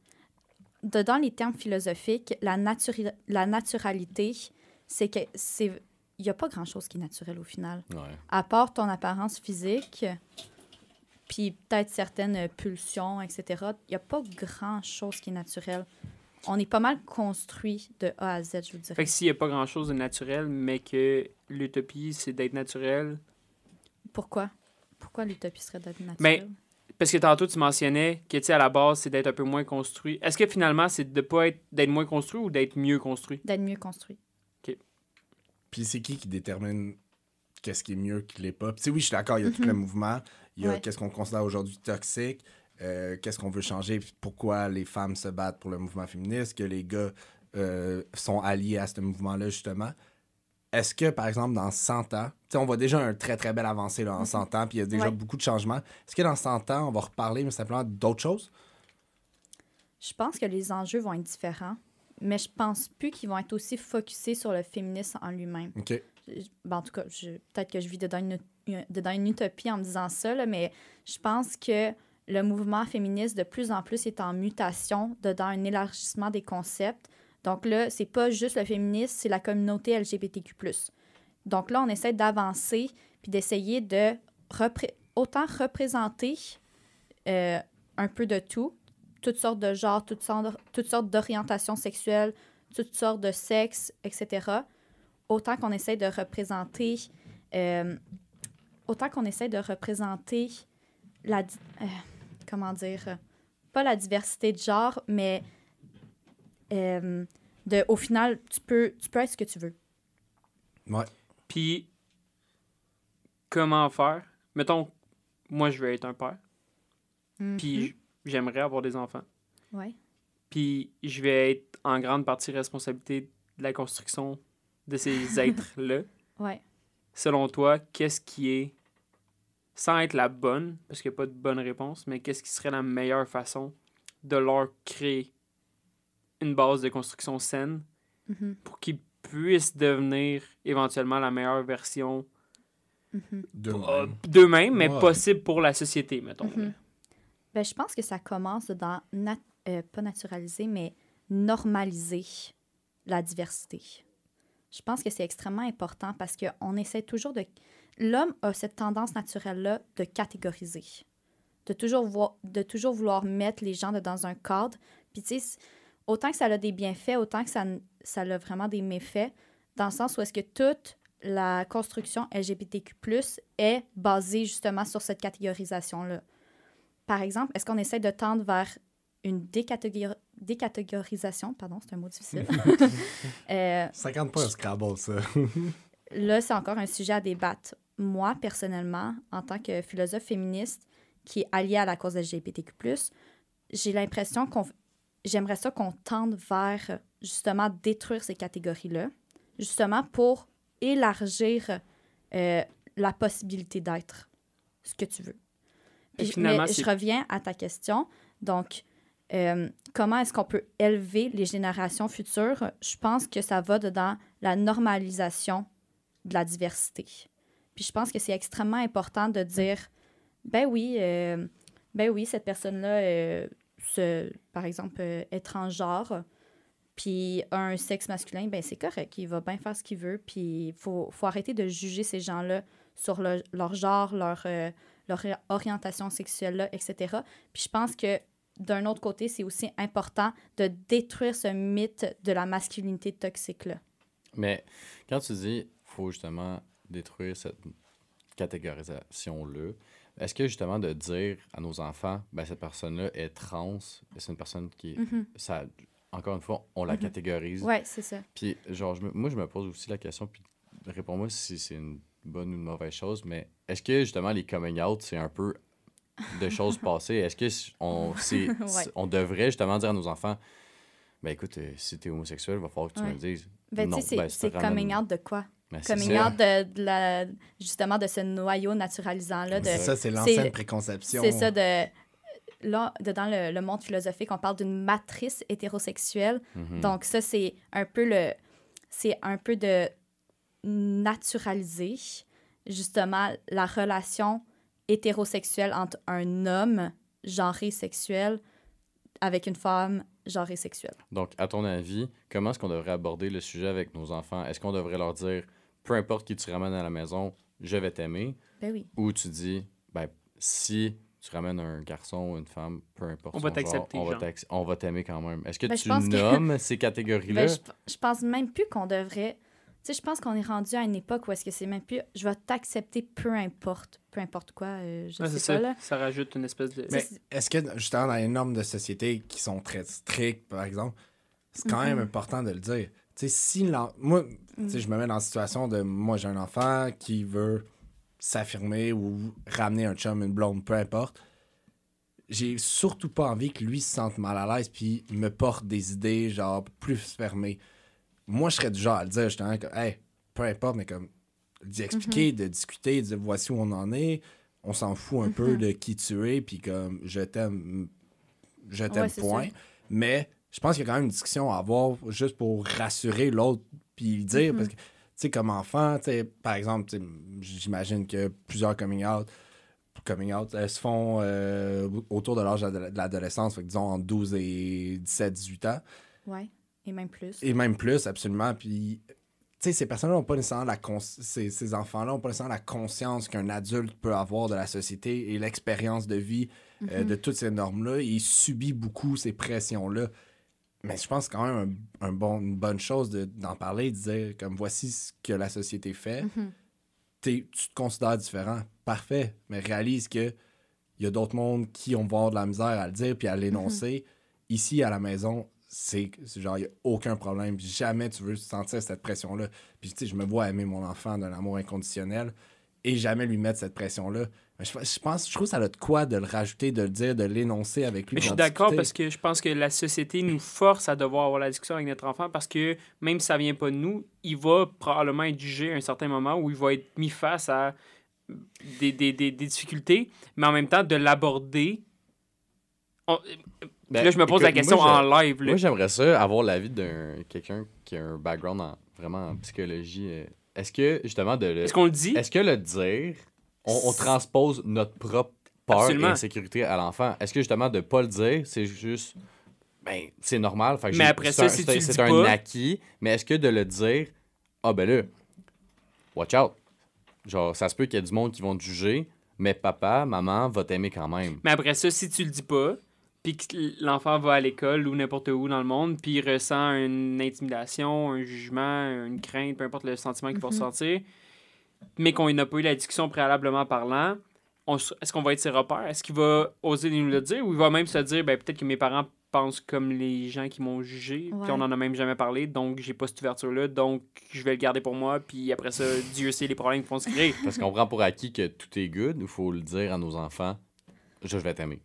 De- dans les termes philosophiques, la, naturi- la naturalité, c'est que c'est. Il n'y a pas grand-chose qui est naturel au final. Ouais. À part ton apparence physique, puis peut-être certaines pulsions, etc. Il n'y a pas grand-chose qui est naturel. On est pas mal construit de A à Z, je vous dirais. Fait que s'il n'y a pas grand-chose de naturel, mais que l'utopie, c'est d'être naturel. Pourquoi? Pourquoi l'utopie serait d'être naturelle? Mais- Parce que tantôt, tu mentionnais que, tu sais, à la base, c'est d'être un peu moins construit. Est-ce que finalement, c'est de pas être d'être moins construit ou d'être mieux construit? D'être mieux construit. Puis c'est qui qui détermine qu'est-ce qui est mieux, qui l'est pas. Puis tu sais, oui, je suis d'accord, il y a tout le mouvement. Il y a Ouais. qu'est-ce qu'on considère aujourd'hui toxique, euh, qu'est-ce qu'on veut changer, pourquoi les femmes se battent pour le mouvement féministe, que les gars euh, sont alliés à ce mouvement-là, justement. Est-ce que, par exemple, dans 100 ans, tu sais, on voit déjà un très, très belle avancée là, en 100 ans, puis il y a déjà Ouais. beaucoup de changements. Est-ce que dans 100 ans, on va reparler, mais simplement d'autres choses? Je pense que les enjeux vont être différents. mais je pense plus qu'ils vont être aussi focusés sur le féminisme en lui-même. OK. Ben, en tout cas, je- peut-être que je vis dedans une, une- dedans une utopie en me disant ça, là, mais je pense que le mouvement féministe de plus en plus est en mutation, dedans un élargissement des concepts. Donc là, c'est pas juste le féminisme, c'est la communauté LGBTQ+. Donc là, on essaie d'avancer puis d'essayer de repré- autant représenter euh, un peu de tout, toutes sortes de genres, toutes sortes, d'orientations sexuelles, toutes sortes de sexes, etc. Autant qu'on essaie de représenter, euh, autant qu'on essaie de représenter la, euh, comment dire, euh, pas la diversité de genre, mais euh, de, au final, tu peux, tu peux être ce que tu veux. Ouais. Puis, comment faire? Mettons, moi, je veux être un père. Puis, j- j'aimerais avoir des enfants. Ouais. Puis, je vais être en grande partie responsabilité de la construction de ces êtres-là. Ouais. Selon toi, qu'est-ce qui est, sans être la bonne, parce qu'il n'y a pas de bonne réponse, mais qu'est-ce qui serait la meilleure façon de leur créer une base de construction saine Mhm. pour qu'ils puissent devenir éventuellement la meilleure version euh, même. d'eux-mêmes, mais Ouais. possible pour la société, mettons. Mhm. Ben, je pense que ça commence dans, nat- euh, pas naturaliser, mais normaliser la diversité. Je pense que c'est extrêmement important parce qu'on essaie toujours de... L'homme a cette tendance naturelle-là de catégoriser, de toujours, de toujours vouloir mettre les gens dans un cadre. Puis, tu sais, autant que ça a des bienfaits, autant que ça, ça a vraiment des méfaits, dans le sens où est-ce que toute la construction LGBTQ+, est basée justement sur cette catégorisation-là. Par exemple, est-ce qu'on essaie de tendre vers une décatégor- décatégorisation? Pardon, c'est un mot difficile. Euh, 50 points au Scrabble, ça. là, c'est encore un sujet à débattre. Moi, personnellement, en tant que philosophe féministe qui est alliée à la cause LGBTQ+, j'ai l'impression qu'on... J'aimerais ça qu'on tende vers, justement, détruire ces catégories-là, justement pour élargir euh, la possibilité d'être ce que tu veux. Puis, mais je reviens à ta question. Donc, euh, comment est-ce qu'on peut élever les générations futures? Je pense que ça va dans la normalisation de la diversité. Puis je pense que c'est extrêmement important de dire, ben oui, euh, ben oui, cette personne-là, euh, par exemple, euh, est transgenre, puis a un sexe masculin, ben c'est correct, il va bien faire ce qu'il veut, puis il faut, faut arrêter de juger ces gens-là sur le- leur genre, leur, euh, leur orientation sexuelle, etc. Puis je pense que d'un autre côté, c'est aussi important de détruire ce mythe de la masculinité toxique-là. Mais quand tu dis faut justement détruire cette catégorisation-là, est-ce que justement de dire à nos enfants, ben cette personne-là est trans, c'est une personne qui. Mhm. ça, encore une fois, on la Mhm. catégorise. Ouais, c'est ça. Puis, genre, je me- moi, je me pose aussi la question, puis réponds-moi si c'est une bonne ou une mauvaise chose, mais est-ce que justement les coming out, c'est un peu de choses passées? Est-ce que on, Ouais. on devrait justement dire à nos enfants, ben écoute, euh, si t'es homosexuel, il va falloir que tu me le dises. Ben, tu sais, c'est- ben, coming out de quoi? Ben, Coming out de, de la, justement de ce noyau naturalisant-là. De, ça, c'est l'ancienne préconception. C'est ça, de, là, de- dans le, le monde philosophique, on parle d'une matrice hétérosexuelle. Mhm. Donc, ça, c'est un peu le. C'est un peu de naturaliser, justement, la relation hétérosexuelle entre un homme genré sexuel avec une femme genrée sexuelle. Donc, à ton avis, comment est-ce qu'on devrait aborder le sujet avec nos enfants? Est-ce qu'on devrait leur dire, peu importe qui tu ramènes à la maison, je vais t'aimer? Ben oui. Ou tu dis, ben, si tu ramènes un garçon ou une femme, peu importe On son va t'accepter, on va genre. t'ac- on va t'aimer quand même. Est-ce que Ben, tu que- nommes ces catégories-là? Ben, je, je pense même plus qu'on devrait. Tu sais, je pense qu'on est rendu à une époque où est-ce que c'est même plus. Je vais t'accepter peu importe. Peu importe quoi, euh, je Ouais, sais c'est pas, ça. là. Ça rajoute une espèce de. Mais c'est- est-ce que, justement, dans les normes de société qui sont très strictes, par exemple, c'est quand même Mhm. important de le dire. Tu sais, si l'en- moi, tu sais, je me mets dans la situation de moi, j'ai un enfant qui veut s'affirmer ou ramener un chum, une blonde, peu importe. J'ai surtout pas envie que lui se sente mal à l'aise puis me porte des idées, genre, plus fermées. Moi, je serais du genre à le dire, justement, que, hey, peu importe, mais comme, d'y expliquer, Mhm. de discuter, de dire voici où on en est. On s'en fout un peu Mhm. de qui tu es, puis comme, je t'aime, je t'aime, Ouais, point. Mais je pense qu'il y a quand même une discussion à avoir juste pour rassurer l'autre puis dire. Mhm. Parce que, tu sais, comme enfant, tu sais, par exemple, j'imagine que plusieurs coming out, coming out euh, se font euh, autour de l'âge de l'adolescence, disons entre 12 et 17, 18 ans. Ouais. Et même plus. Et même plus, absolument. Puis, tu sais, ces personnes-là n'ont pas nécessairement la ces, ces enfants-là n'ont pas nécessairement la conscience qu'un adulte peut avoir de la société et l'expérience de vie euh, Mhm. de toutes ces normes-là. Il subit beaucoup ces pressions-là. Mais je pense quand même un, un bon, une bonne chose de- d'en parler, de dire comme voici ce que la société fait. Mhm. T'es- tu te considères différent. Parfait. Mais réalise que il y a d'autres mondes qui vont avoir de la misère à le dire puis à l'énoncer. Ici, à la maison, c'est genre, il n'y a aucun problème. Jamais tu veux sentir cette pression-là. Puis, tu sais, je me vois aimer mon enfant d'un amour inconditionnel et jamais lui mettre cette pression-là. Je, je pense, je trouve que ça a de quoi de le rajouter, de le dire, de l'énoncer avec lui. Mais je suis d'accord parce que je pense que la société nous force à devoir avoir la discussion avec notre enfant parce que même si ça vient pas de nous, il va probablement être jugé à un certain moment où il va être mis face à des, des, des, des difficultés, mais en même temps de l'aborder. On- Ben, là, je me pose la question moi, en live. là. Moi, j'aimerais ça avoir l'avis d'un quelqu'un qui a un background en, vraiment en psychologie. euh. Est-ce que, justement, de le... Est-ce qu'on le dit? Est-ce que le dire, on, on transpose notre propre peur Absolument. et insécurité à l'enfant? Est-ce que, justement, de pas le dire, c'est juste... Ben, c'est normal. Fait que Mais après c'est ça, un- si c'est- tu le C'est dis un pas- acquis. Mais est-ce que de le dire, ah ben là, watch out. Genre, ça se peut qu'il y ait du monde qui vont te juger, mais papa, maman va t'aimer quand même. Mais après ça, si tu le dis pas, puis que l'enfant va à l'école ou n'importe où dans le monde, puis il ressent une intimidation, un jugement, une crainte, peu importe le sentiment qu'il va Mhm. ressentir, mais qu'on n'a pas eu la discussion préalablement parlant, est-ce qu'on va être ses repères? Est-ce qu'il va oser nous le dire ou il va même se dire, ben, peut-être que mes parents pensent comme les gens qui m'ont jugé, Ouais. puis on en a même jamais parlé, donc j'ai pas cette ouverture-là, donc je vais le garder pour moi, puis après ça, Dieu sait les problèmes qui vont se créer. Parce qu'on prend pour acquis que tout est good, il faut le dire à nos enfants. Je, je vais t'aimer?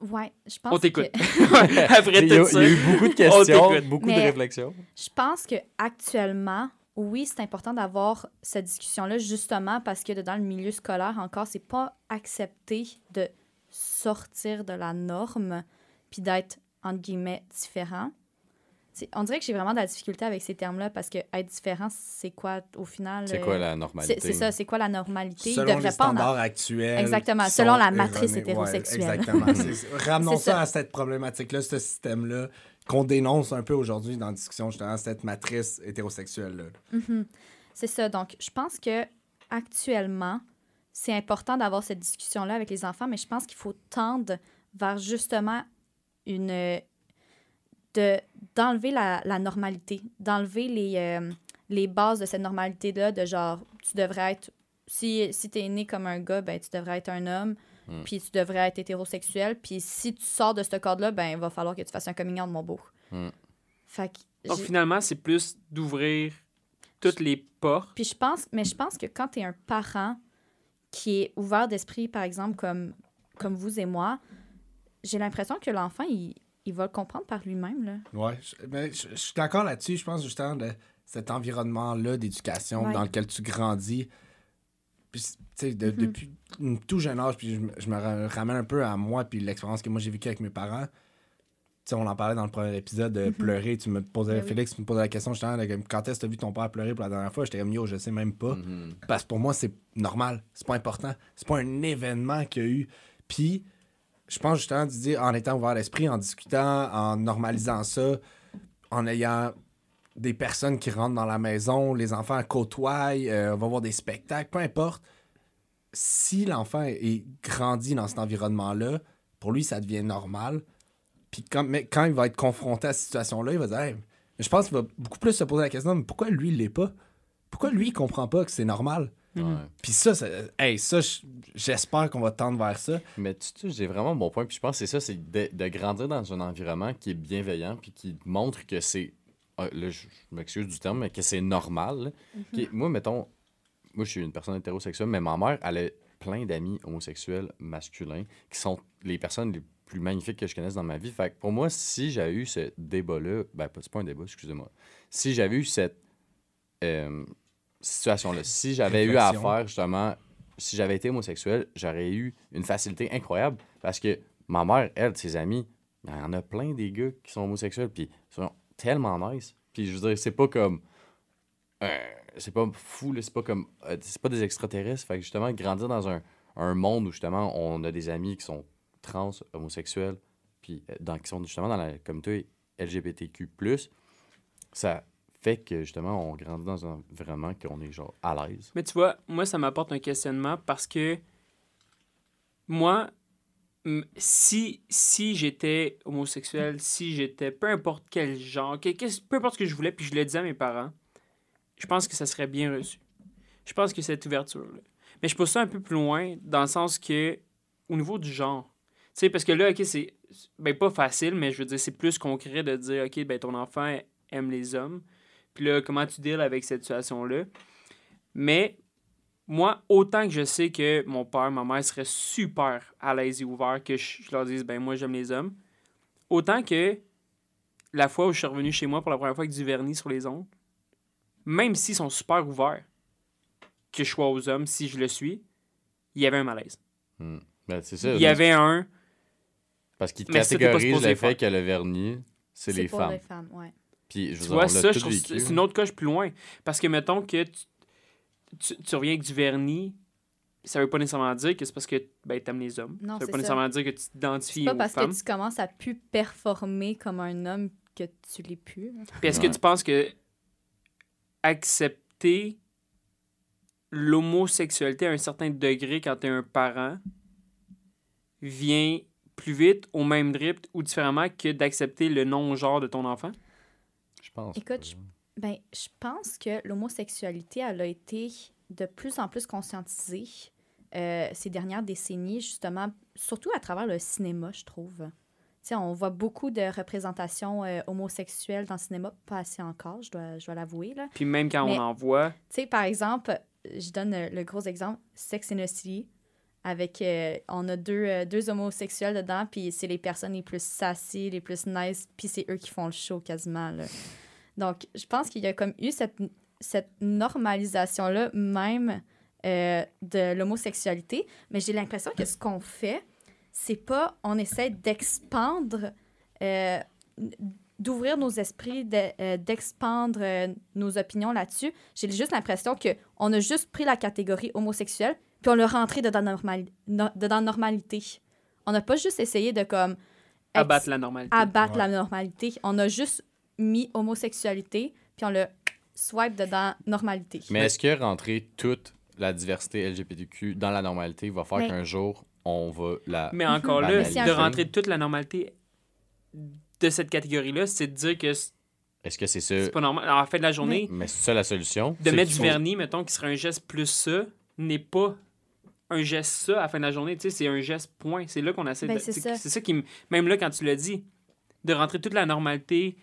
Ouais, je pense On t'écoute. que- après Il y, a, tout ça. il y a eu beaucoup de On questions, beaucoup Mais- de réflexions. Je pense que actuellement, oui, c'est important d'avoir cette discussion-là, justement parce que dans le milieu scolaire, encore, c'est pas accepté de sortir de la norme puis d'être, entre guillemets, différent. On dirait que j'ai vraiment de la difficulté avec ces termes-là parce que être différent, c'est quoi au final? C'est euh, quoi la normalité? c'est ça, c'est quoi la normalité? Selon les en standards actuels. Exactement, selon la matrice. Ouais, hétérosexuelle. exactement. C'est- Ramenons ça, ça. à cette problématique-là, ce système-là, qu'on dénonce un peu aujourd'hui dans la discussion, justement, cette matrice hétérosexuelle-là. Mhm. C'est ça. Donc, je pense que actuellement, c'est important d'avoir cette discussion-là avec les enfants, mais je pense qu'il faut tendre vers justement une de d'enlever la, la normalité, d'enlever les, euh, les bases de cette normalité-là, de genre, tu devrais être, si, si tu es né comme un gars, ben, tu devrais être un homme, Hmm. puis tu devrais être hétérosexuel, puis si tu sors de ce cadre-là, ben, il va falloir que tu fasses un coming out, mon beau. Hmm. Fait que Donc finalement, c'est plus d'ouvrir toutes les portes. Puis je pense, mais je pense que quand tu es un parent qui est ouvert d'esprit, par exemple, comme, comme vous et moi, j'ai l'impression que l'enfant, il, il va le comprendre par lui-même. Là. Ouais, je, mais je- je suis d'accord là-dessus. Je pense justement de cet environnement-là d'éducation Ouais. dans lequel tu grandis. Puis, tu sais, de- Mhm. depuis un tout jeune âge, puis je, me- je me ra- ramène un peu à moi, puis l'expérience que moi j'ai vécue avec mes parents. Tu sais, on en parlait dans le premier épisode de Mhm. pleurer. Tu me posais, Ben oui. Félix, tu me posais la question justement, de quand est-ce que tu as vu ton père pleurer pour la dernière fois? J'étais comme, yo, je sais même pas. Mhm. Parce que pour moi, c'est normal. C'est pas important. C'est pas un événement qu'il y a eu. Puis, je pense justement de dire, en étant ouvert d'esprit, en discutant, en normalisant ça, en ayant des personnes qui rentrent dans la maison, les enfants côtoient, euh, on va voir des spectacles, peu importe. Si l'enfant est grandi dans cet environnement-là, pour lui, ça devient normal. Puis quand, mais quand il va être confronté à cette situation-là, il va dire Hey, je pense qu'il va beaucoup plus se poser la question mais pourquoi lui, il l'est pas? Pourquoi lui, il comprend pas que c'est normal? Ouais. puis ça, ça, hey, ça j'espère qu'on va tendre vers ça. Mais tu sais, j'ai vraiment mon point. Puis je pense que c'est ça, c'est de, de grandir dans un environnement qui est bienveillant, puis qui montre que c'est. Ah, là, je, m'excuse du terme, mais que c'est normal. Qui- moi, mettons, moi, je suis une personne hétérosexuelle, mais ma mère, elle a plein d'amis homosexuels masculins qui sont les personnes les plus magnifiques que je connaisse dans ma vie. Fait que pour moi, si j'avais eu ce débat-là, ben, pas- c'est pas un débat, excusez-moi. Si j'avais eu cette euh, situation-là, si j'avais eu à faire justement, si j'avais été homosexuel, j'aurais eu une facilité incroyable parce que ma mère, elle, ses amis, il y en a plein des gars qui sont homosexuels, puis ils sont tellement nice. Puis je veux dire, c'est pas comme. euh, c'est pas fou, c'est pas comme. euh, c'est pas des extraterrestres. Fait que justement, grandir dans un, un monde où justement on a des amis qui sont trans, homosexuels, puis euh, dans, qui sont justement dans la communauté LGBTQ, ça fait que justement on grandit dans un environnement qu'on est genre à l'aise. Mais tu vois, moi, ça m'apporte un questionnement parce que moi, si, si j'étais homosexuel, si j'étais peu importe quel genre, peu importe ce que je voulais, puis je le disais à mes parents, je pense que ça serait bien reçu. Je pense que cette ouverture-là. Mais je pousse ça un peu plus loin dans le sens que, au niveau du genre, tu sais, parce que là, OK, c'est ben, pas facile, mais je veux dire, c'est plus concret de dire, OK, ben, ton enfant aime les hommes. Puis là, comment tu deals avec cette situation-là? Mais moi, autant que je sais que mon père, ma mère seraient super à l'aise et ouverts que je, je leur dise, ben moi, j'aime les hommes, autant que la fois où je suis revenu chez moi pour la première fois avec du vernis sur les ongles, même s'ils sont super ouverts, que je sois aux hommes, si je le suis, il y avait un malaise. Hmm. Ben, c'est ça. Il y avait un. Parce qu'ils catégorisent le fait que le vernis, c'est les pour femmes. les femmes, ouais. Puis, je Tu vois, ça, je trouve c'est une autre coche plus loin. Parce que, mettons que tu, tu, tu reviens avec du vernis, ça veut pas nécessairement dire que c'est parce que ben, t'aimes les hommes. Non, ça veut pas ça. nécessairement dire que tu C'est t'identifies pas aux parce femmes. que tu commences à plus performer comme un homme que tu l'es plus. Puis est-ce Ouais. que tu penses que accepter l'homosexualité à un certain degré quand tu es un parent vient plus vite, au même rythme ou différemment que d'accepter le non-genre de ton enfant? Je pense. Écoute, pas. je- Ben, je pense que l'homosexualité, elle a été de plus en plus conscientisée euh, ces dernières décennies, justement, surtout à travers le cinéma, je trouve. On voit beaucoup de représentations euh, homosexuelles dans le cinéma, pas assez encore, je dois, je dois l'avouer. là. Puis même quand Mais- on en voit, Tu sais, par exemple, je donne euh, le gros exemple, Sex and the City, avec, euh, on a deux, euh, deux homosexuels dedans, puis c'est les personnes les plus sassy, les plus nice, puis c'est eux qui font le show quasiment, là. Donc, je pense qu'il y a comme eu cette, cette normalisation-là même euh, de l'homosexualité, mais j'ai l'impression que ce qu'on fait, c'est pas, on essaie d'expandre, euh, d'ouvrir nos esprits, de- euh, d'expandre euh, nos opinions là-dessus. J'ai juste l'impression qu'on a juste pris la catégorie homosexuelle, puis on l'a rentré dedans, normal, no- dedans normalité. On n'a pas juste essayé de comme abattre la normalité. abattre Ouais. la normalité. On a juste mis homosexualité, puis on l'a swipe dedans normalité. Mais est-ce que rentrer toute la diversité LGBTQ dans la normalité va faire Mais- qu'un jour, on va la... Mais encore là, de rentrer toute la normalité de cette catégorie-là, c'est de dire que c'est Est-ce que c'est ça... c'est pas normal. À la fin de la journée, Mais c'est ça la solution? de mettre du faut- vernis, mettons, qui serait un geste plus ça, n'est pas un geste ça à la fin de la journée. Tu sais, c'est un geste point. C'est là qu'on essaie Ben, de. c'est ça. qui. me- Même là, quand tu l'as dit, de rentrer toute la normalité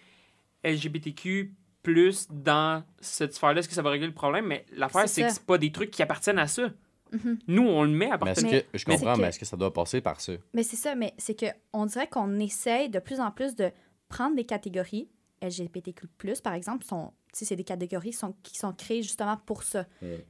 LGBTQ plus dans cette sphère-là, est-ce que ça va régler le problème? Mais l'affaire, C'est c'est que c'est pas des trucs qui appartiennent à ça. Mhm. Nous, on le met à Mais est-ce partir que... Je mais comprends, mais est-ce que ça doit passer par ça? Mais c'est ça, mais c'est que on dirait qu'on essaye de plus en plus de prendre des catégories LGBTQ+, par exemple, sont, c'est des catégories sont, qui sont créées justement pour ça.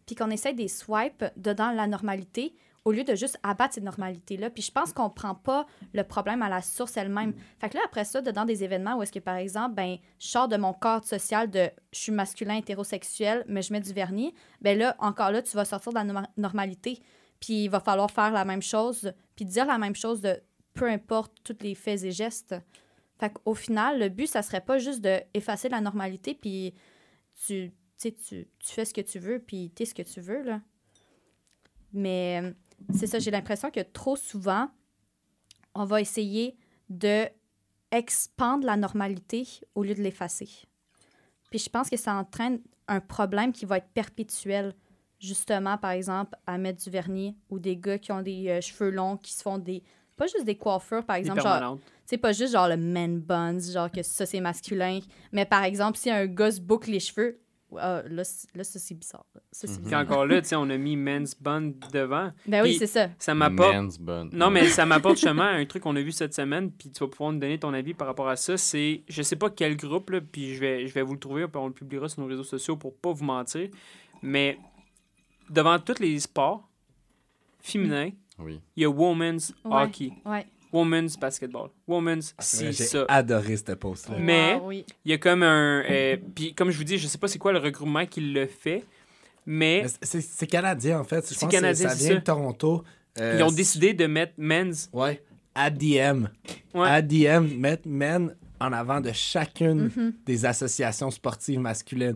Puis qu'on essaye des swipes dedans la normalité au lieu de juste abattre cette normalité-là. Puis je pense qu'on prend pas le problème à la source elle-même. Fait que là, après ça, dedans des événements où est-ce que, par exemple, ben, je sors de mon cadre social de je suis masculin hétérosexuel, mais je mets du vernis, ben là, encore là, tu vas sortir de la norma- normalité. Puis il va falloir faire la même chose, puis dire la même chose de peu importe tous les faits et gestes. Fait qu'au final, le but, ça serait pas juste d'effacer la normalité, puis tu, tu, tu fais ce que tu veux, puis t'es ce que tu veux, là. Mais euh, c'est ça, j'ai l'impression que trop souvent, on va essayer de expandre la normalité au lieu de l'effacer. Puis je pense que ça entraîne un problème qui va être perpétuel. Justement, par exemple, à mettre du vernis ou des gars qui ont des euh, cheveux longs, qui se font des... Pas juste des coiffures, par exemple, genre c'est pas juste genre le man buns, genre que ça c'est masculin. Mais par exemple, si un gars se boucle les cheveux, ah, là, ça c'est bizarre. là. Ça, c'est Mhm. Puis encore là, tu sais, on a mis men's bun devant. Ben oui, Puis- c'est ça. Ça m'apporte. Men's bun. Non, mais ça m'apporte justement un truc qu'on a vu cette semaine, puis tu vas pouvoir nous donner ton avis par rapport à ça. C'est, je sais pas quel groupe, là, puis je vais, je vais vous le trouver, puis on le publiera sur nos réseaux sociaux pour pas vous mentir. Mais devant tous les sports féminins, Oui. il y a Women's Ouais. Hockey. Ouais. Women's basketball, women's Ah, si J'ai ça. adoré cette post-là. Mais- Wow, oui. Il y a comme un. euh, Puis comme je vous dis, je sais pas c'est quoi le regroupement qui le fait, mais Mais c'est- C'est canadien, en fait. Je C'est pense que canadien, ça c'est vient ça. de Toronto. Euh, ils ont décidé de mettre men's. Ouais. ADM. Ouais. ADM, mettre men en avant de chacune Mhm. des associations sportives masculines.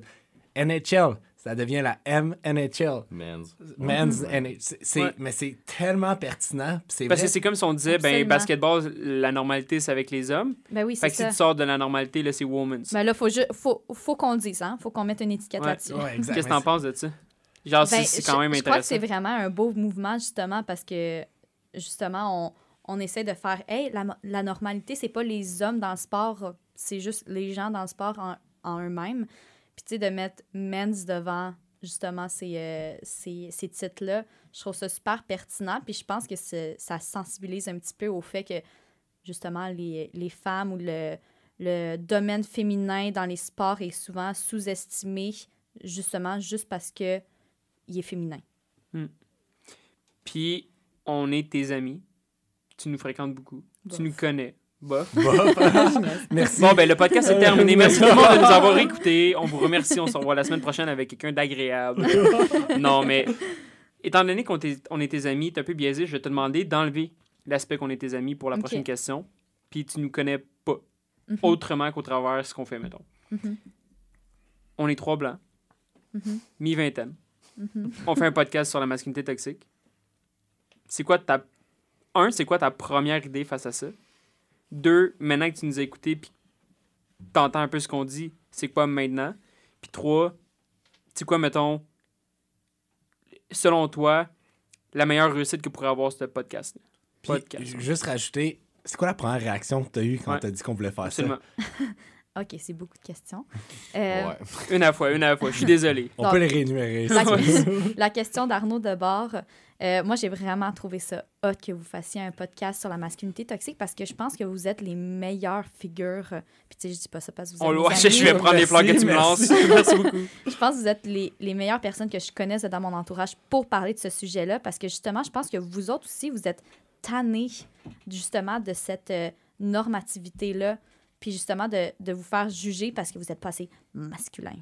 NHL, ça devient la MNHL. Men's. Men's NH. C'est- Ouais. Mais c'est tellement pertinent. C'est Parce vrai. que c'est comme si on disait, ben, basketball, la normalité, c'est avec les hommes. Ben oui, Fait c'est que si ça. tu sors de la normalité, là, c'est women's. Ben là, faut, ju- faut, faut qu'on le dise, hein. Faut qu'on mette une étiquette Ouais. là-dessus. Ouais, exact. Qu'est-ce que t'en penses de ça? Genre, c'est- Ben, c'est quand même je crois que intéressant. c'est vraiment un beau mouvement, justement, parce que, justement, on, on essaie de faire, hey, la, la normalité, c'est pas les hommes dans le sport, c'est juste les gens dans le sport en, en eux-mêmes. Puis, tu sais, de mettre men's devant, justement, ces, euh, ces, ces titres-là, je trouve ça super pertinent. Puis, je pense que ça sensibilise un petit peu au fait que, justement, les, les femmes ou le, le domaine féminin dans les sports est souvent sous-estimé, justement, juste parce que il est féminin. Puis, on est tes amis. Tu nous fréquentes beaucoup. Tu nous connais. Bof. Merci. Bon, ben, le podcast est terminé. Merci tout le monde de nous avoir écoutés. On vous remercie. On se revoit la semaine prochaine avec quelqu'un d'agréable. non, mais étant donné qu'on on est tes amis, t'es un peu biaisé, je vais te demander d'enlever l'aspect qu'on est tes amis pour la prochaine question. Puis, tu nous connais pas Mhm. autrement qu'au travers ce qu'on fait, mettons. Mhm. On est trois blancs, Mhm. mi-vingtaine. On fait un podcast sur la masculinité toxique. C'est quoi ta. Un, c'est quoi ta première idée face à ça? Deux, maintenant que tu nous as écoutés puis t'entends un peu ce qu'on dit, c'est quoi maintenant? Puis trois, c'est quoi, mettons, selon toi, la meilleure réussite que pourrait avoir ce podcast? Puis, podcast. juste rajouter, c'est quoi la première réaction que tu as eue quand Ouais. tu as dit qu'on voulait faire Absolument. OK, c'est beaucoup de questions. Euh, Ouais. Une à la fois, une à la fois. Je suis désolé. ça? On Donc, peut les réénumérer. La, la question d'Arnaud Debord, euh, moi, j'ai vraiment trouvé ça hot que vous fassiez un podcast sur la masculinité toxique parce que je pense que vous êtes les meilleures figures. Puis, tu sais, je dis pas ça parce que vous On êtes le mes voit, je vais amis. prendre les plans que tu me lances. Merci beaucoup. Je pense que vous êtes les, les meilleures personnes que je connaisse dans mon entourage pour parler de ce sujet-là parce que justement, je pense que vous autres aussi, vous êtes tannés justement de cette euh, normativité-là, puis justement de, de vous faire juger parce que vous n'êtes pas assez masculin.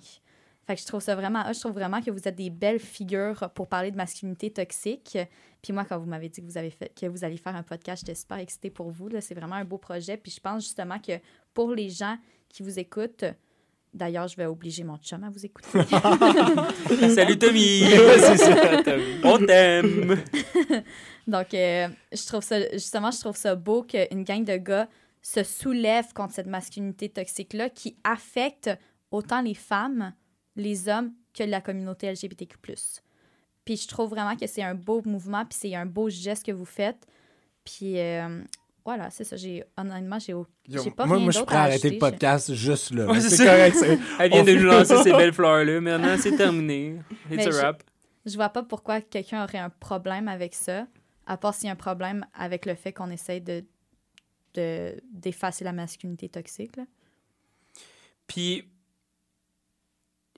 Fait que je trouve ça vraiment, je trouve vraiment que vous êtes des belles figures pour parler de masculinité toxique. Puis moi, quand vous m'avez dit que vous avez fait, que vous alliez faire un podcast, j'étais super excitée pour vous. là. C'est vraiment un beau projet. Puis je pense justement que pour les gens qui vous écoutent, d'ailleurs, je vais obliger mon chum à vous écouter. Salut Tommy! c'est ça, vu. On t'aime! Donc, euh, je trouve ça, justement, je trouve ça beau qu'une gang de gars se soulève contre cette masculinité toxique-là qui affecte autant les femmes, les hommes que la communauté LGBTQ+. Puis je trouve vraiment que c'est un beau mouvement, puis c'est un beau geste que vous faites. Puis euh, voilà, c'est ça. J'ai, honnêtement, j'ai, j'ai pas moi, rien moi, je suis d'autre prêt à à arrêter le podcast juste là. Ouais, c'est correct. c'est- Elle vient de nous lancer ces belles fleurs-là. Maintenant, c'est terminé. It's Mais a je- wrap. Je vois pas pourquoi quelqu'un aurait un problème avec ça, à part s'il y a un problème avec le fait qu'on essaye de, de, d'effacer la masculinité toxique. Là. Puis,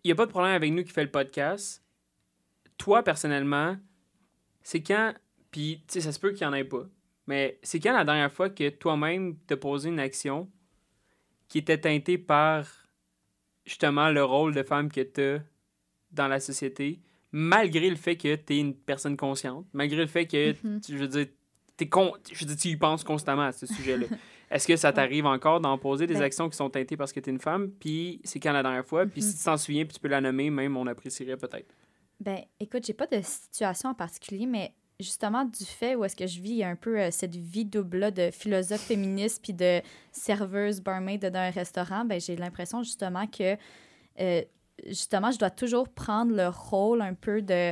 il n'y a pas de problème avec nous qui fait le podcast. Toi, personnellement, c'est quand. Puis, tu sais, ça se peut qu'il n'y en ait pas. Mais c'est quand la dernière fois que toi-même t'as posé une action qui était teintée par justement le rôle de femme que tu dans la société, malgré le fait que tu es une personne consciente, malgré le fait que, Mhm. tu- je veux dire, t'es con... je veux dire, tu y penses constamment à ce sujet-là. Est-ce que ça t'arrive encore d'en poser des Ben- actions qui sont teintées parce que tu es une femme? Puis c'est quand la dernière fois? Puis si tu t'en souviens, puis tu peux la nommer, même on apprécierait peut-être. Ben, écoute, j'ai pas de situation en particulier, mais justement, du fait où est-ce que je vis un peu euh, cette vie double-là de philosophe féministe puis de serveuse barmaid d'un restaurant, ben, j'ai l'impression justement que, euh, justement, je dois toujours prendre le rôle un peu de,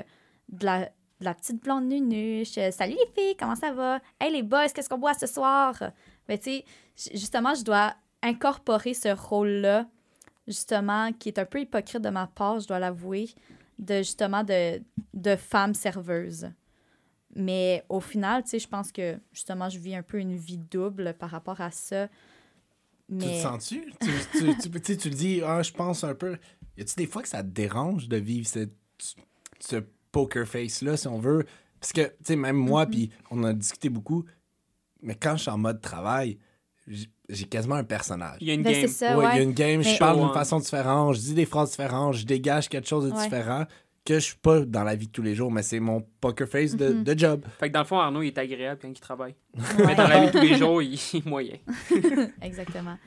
de, la, de la petite blonde nunuche. Euh, Salut les filles, comment ça va? Hey les boys, qu'est-ce qu'on boit ce soir? Ben, tu sais, ju- justement, je dois incorporer ce rôle-là, justement, qui est un peu hypocrite de ma part, je dois l'avouer de justement de, de femmes serveuses. Mais au final, tu sais, je pense que justement, je vis un peu une vie double par rapport à ça. Tu te Mais sens-tu? tu, tu, tu, tu le dis, ah, je pense un peu. Y a-tu des fois que ça te dérange de vivre cette- ce poker face-là, si on veut? Parce que, tu sais, même moi, Mhm. puis on a discuté beaucoup, Mais quand je suis en mode travail, j'ai quasiment un personnage. Il y a une Ben, game. ça, Ouais, ouais. il y a une game, Mais- je parle d'une Ouais. façon différente, je dis des phrases différentes, je dégage quelque chose de Ouais. différent que je suis pas dans la vie de tous les jours, mais c'est mon poker face de, Mhm. de job. Fait que dans le fond, Arnaud, il est agréable quand il travaille. Ouais. Mais dans la vie de tous les jours, il est moyen. Exactement.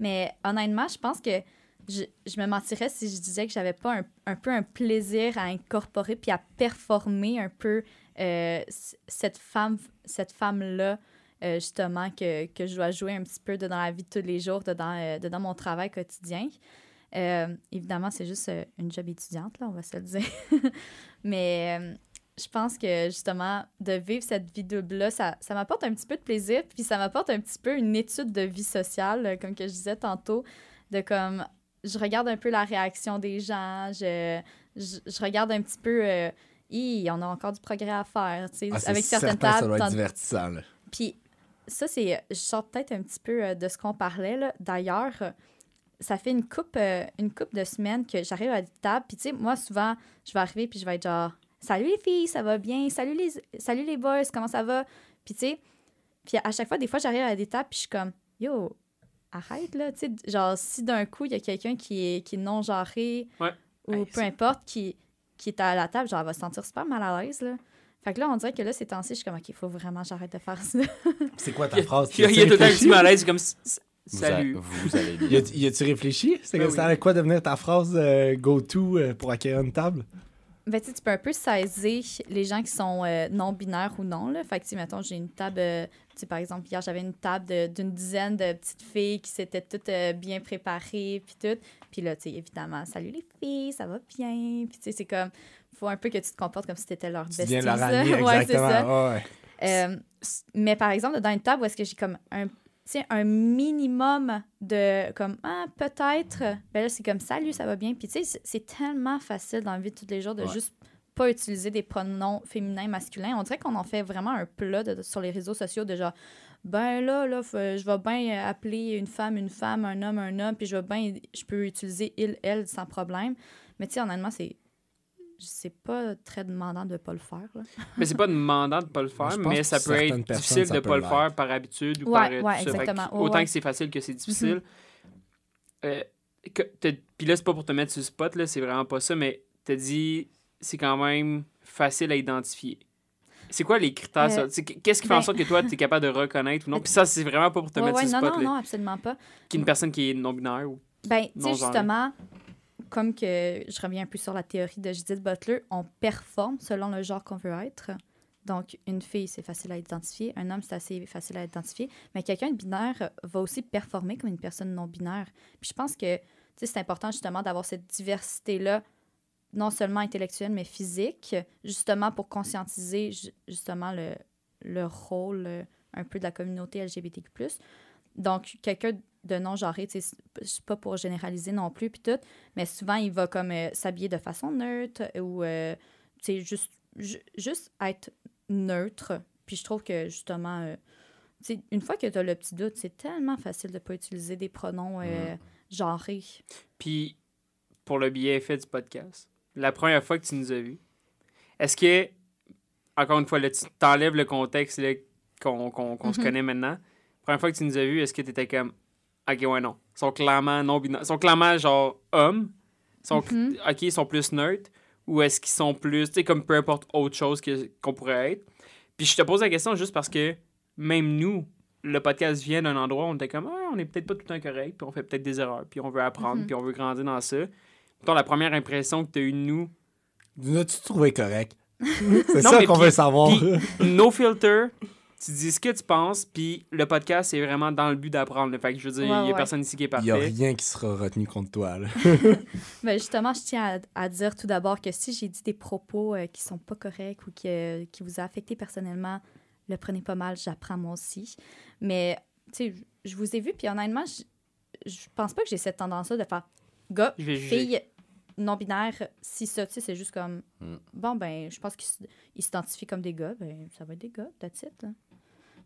Mais honnêtement, je pense que je, je me mentirais si je disais que j'avais pas un, un peu un plaisir à incorporer puis à performer un peu euh, cette femme cette femme-là, euh, justement, que, que je dois jouer un petit peu de dans la vie de tous les jours, de dans, euh, de dans mon travail quotidien. Euh, évidemment, c'est juste une job étudiante, là, on va se le dire. Mais je pense que justement, de vivre cette vie double-là, ça, ça m'apporte un petit peu de plaisir, puis ça m'apporte un petit peu une étude de vie sociale, comme que je disais tantôt, de comme, je regarde un peu la réaction des gens, je, je, je regarde un petit peu, euh, Hi, on a encore du progrès à faire, tu sais, Ah, avec certaines certain que ça tables. doit être divertissant. là. puis ça, c'est. Je sors peut-être un petit peu euh, de ce qu'on parlait. là. D'ailleurs, ça fait une coupe, euh, une coupe de semaines que j'arrive à des tables. Puis, tu sais, moi, souvent, je vais arriver puis je vais être genre Salut les filles, ça va bien? Salut les, salut les boys, comment ça va? Puis, tu sais, puis à chaque fois, des fois, j'arrive à des tables puis je suis comme Yo, arrête là. Tu sais, genre, si d'un coup, il y a quelqu'un qui est, qui est non-genré Ouais. ou Hey, peu importe, qui, qui est à la table, genre, elle va se sentir super mal à l'aise, là. Fait que là, on dirait que là, ces temps-ci, je suis comme, OK, il faut vraiment que j'arrête de faire ça. C'est quoi ta phrase? Il y a, il y a tout un petit malaise, comme Salut. vous allez Y bien. a- y a-tu réfléchi? C'est Ben oui. allait quoi devenir ta phrase euh, go-to euh, pour acquérir une table? Ben, tu sais, tu peux un peu saisir les gens qui sont euh, non-binaires ou non. Là. Fait que, tu sais, mettons, j'ai une table, euh, tu sais, par exemple, hier, j'avais une table de- d'une dizaine de petites filles qui s'étaient toutes euh, bien préparées, puis tout. Puis là, tu sais, évidemment, salut les filles, ça va bien. Puis, tu sais, c'est comme, faut un peu que tu te comportes comme si leur Tu bestie. de leur ami, ouais, c'est ça. Ouais. Euh, mais par exemple, dans une table où est-ce que j'ai comme un, un minimum de comme ah peut-être ben là c'est comme salut ça va bien puis tu sais c'est- tellement facile dans la vie de tous les jours de Ouais. juste pas utiliser des pronoms féminins masculins on dirait qu'on en fait vraiment un plat de- sur les réseaux sociaux de genre ben là là je vais bien appeler une femme une femme un homme un homme puis je vais bien je peux utiliser il elle sans problème mais tu sais honnêtement c'est c'est pas très demandant de pas le faire là. Mais c'est pas demandant de pas le faire, mais ça peut être difficile de pas le faire par habitude ou Ouais, par ouais, tout ça. Ouais, autant ouais. que c'est facile que c'est difficile. Euh, que t'as- Puis là, c'est pas pour te mettre sur le spot, là, c'est vraiment pas ça, mais t'as dit c'est quand même facile à identifier. C'est quoi les critères? Euh, Qu'est-ce qui fait en ben- sorte que toi, tu es capable de reconnaître ou non? Puis ça, c'est vraiment pas pour te Ouais, mettre ouais, sur non le spot. non là. non absolument pas Qu'une personne qui est non-binaire ou. Ben, tu Non sais, justement, comme que je reviens un peu sur la théorie de Judith Butler, on performe selon le genre qu'on veut être. Donc, une fille, c'est facile à identifier. Un homme, c'est assez facile à identifier. Mais quelqu'un de binaire va aussi performer comme une personne non binaire. Puis je pense que c'est important justement d'avoir cette diversité-là, non seulement intellectuelle, mais physique, justement pour conscientiser ju- justement le, le rôle euh, un peu de la communauté LGBTQ+. Donc, quelqu'un de non-genré, c'est- pas pour généraliser non plus, puis tout, mais souvent, il va comme euh, s'habiller de façon neutre ou, euh, tu sais, juste, ju- juste être neutre. Puis je trouve que, justement, euh, tu sais, une fois que tu as le petit doute, c'est tellement facile de pas utiliser des pronoms euh, genrés. Puis, pour le bienfait du podcast, la première fois que tu nous as vus, est-ce que, encore une fois, là, tu t'enlèves le contexte qu'on se Mhm. connaît maintenant, première fois que tu nous as vus, est-ce que tu étais comme, ok, ouais, non, ils sont clairement non binaires, ils sont clairement genre hommes, ils sont, Mhm. ok, ils sont plus neutres, ou est-ce qu'ils sont plus, tu sais, comme peu importe autre chose que- qu'on pourrait être. Puis je te pose la question juste parce que même nous, le podcast vient d'un endroit où on était comme, ah, on est peut-être pas tout le temps correct, puis on fait peut-être des erreurs, puis on veut apprendre, Mhm. puis on veut grandir dans ça. Mettons, la première impression que tu as eue de nous, Nous as-tu trouvé correct? C'est ça qu'on veut savoir. no filter, tu dis ce que tu penses, puis le podcast, c'est vraiment dans le but d'apprendre. Fait que je veux dire, il Ouais, y a ouais. personne ici qui est Il n'y a parfait. rien qui sera retenu contre toi. Là. Ben justement, je tiens à, à dire tout d'abord que si j'ai dit des propos euh, qui sont pas corrects ou qui, euh, qui vous a affecté personnellement, le prenez pas mal, j'apprends moi aussi. Mais, tu sais, je vous ai vu, puis honnêtement, je, je pense pas que j'ai cette tendance-là de faire gars, Je vais juger. fille, non-binaire, si ça, tu sais, c'est juste comme, Mm. bon, ben, je pense qu'ils s'identifient comme des gars, ben, ça va être des gars, that's it. là.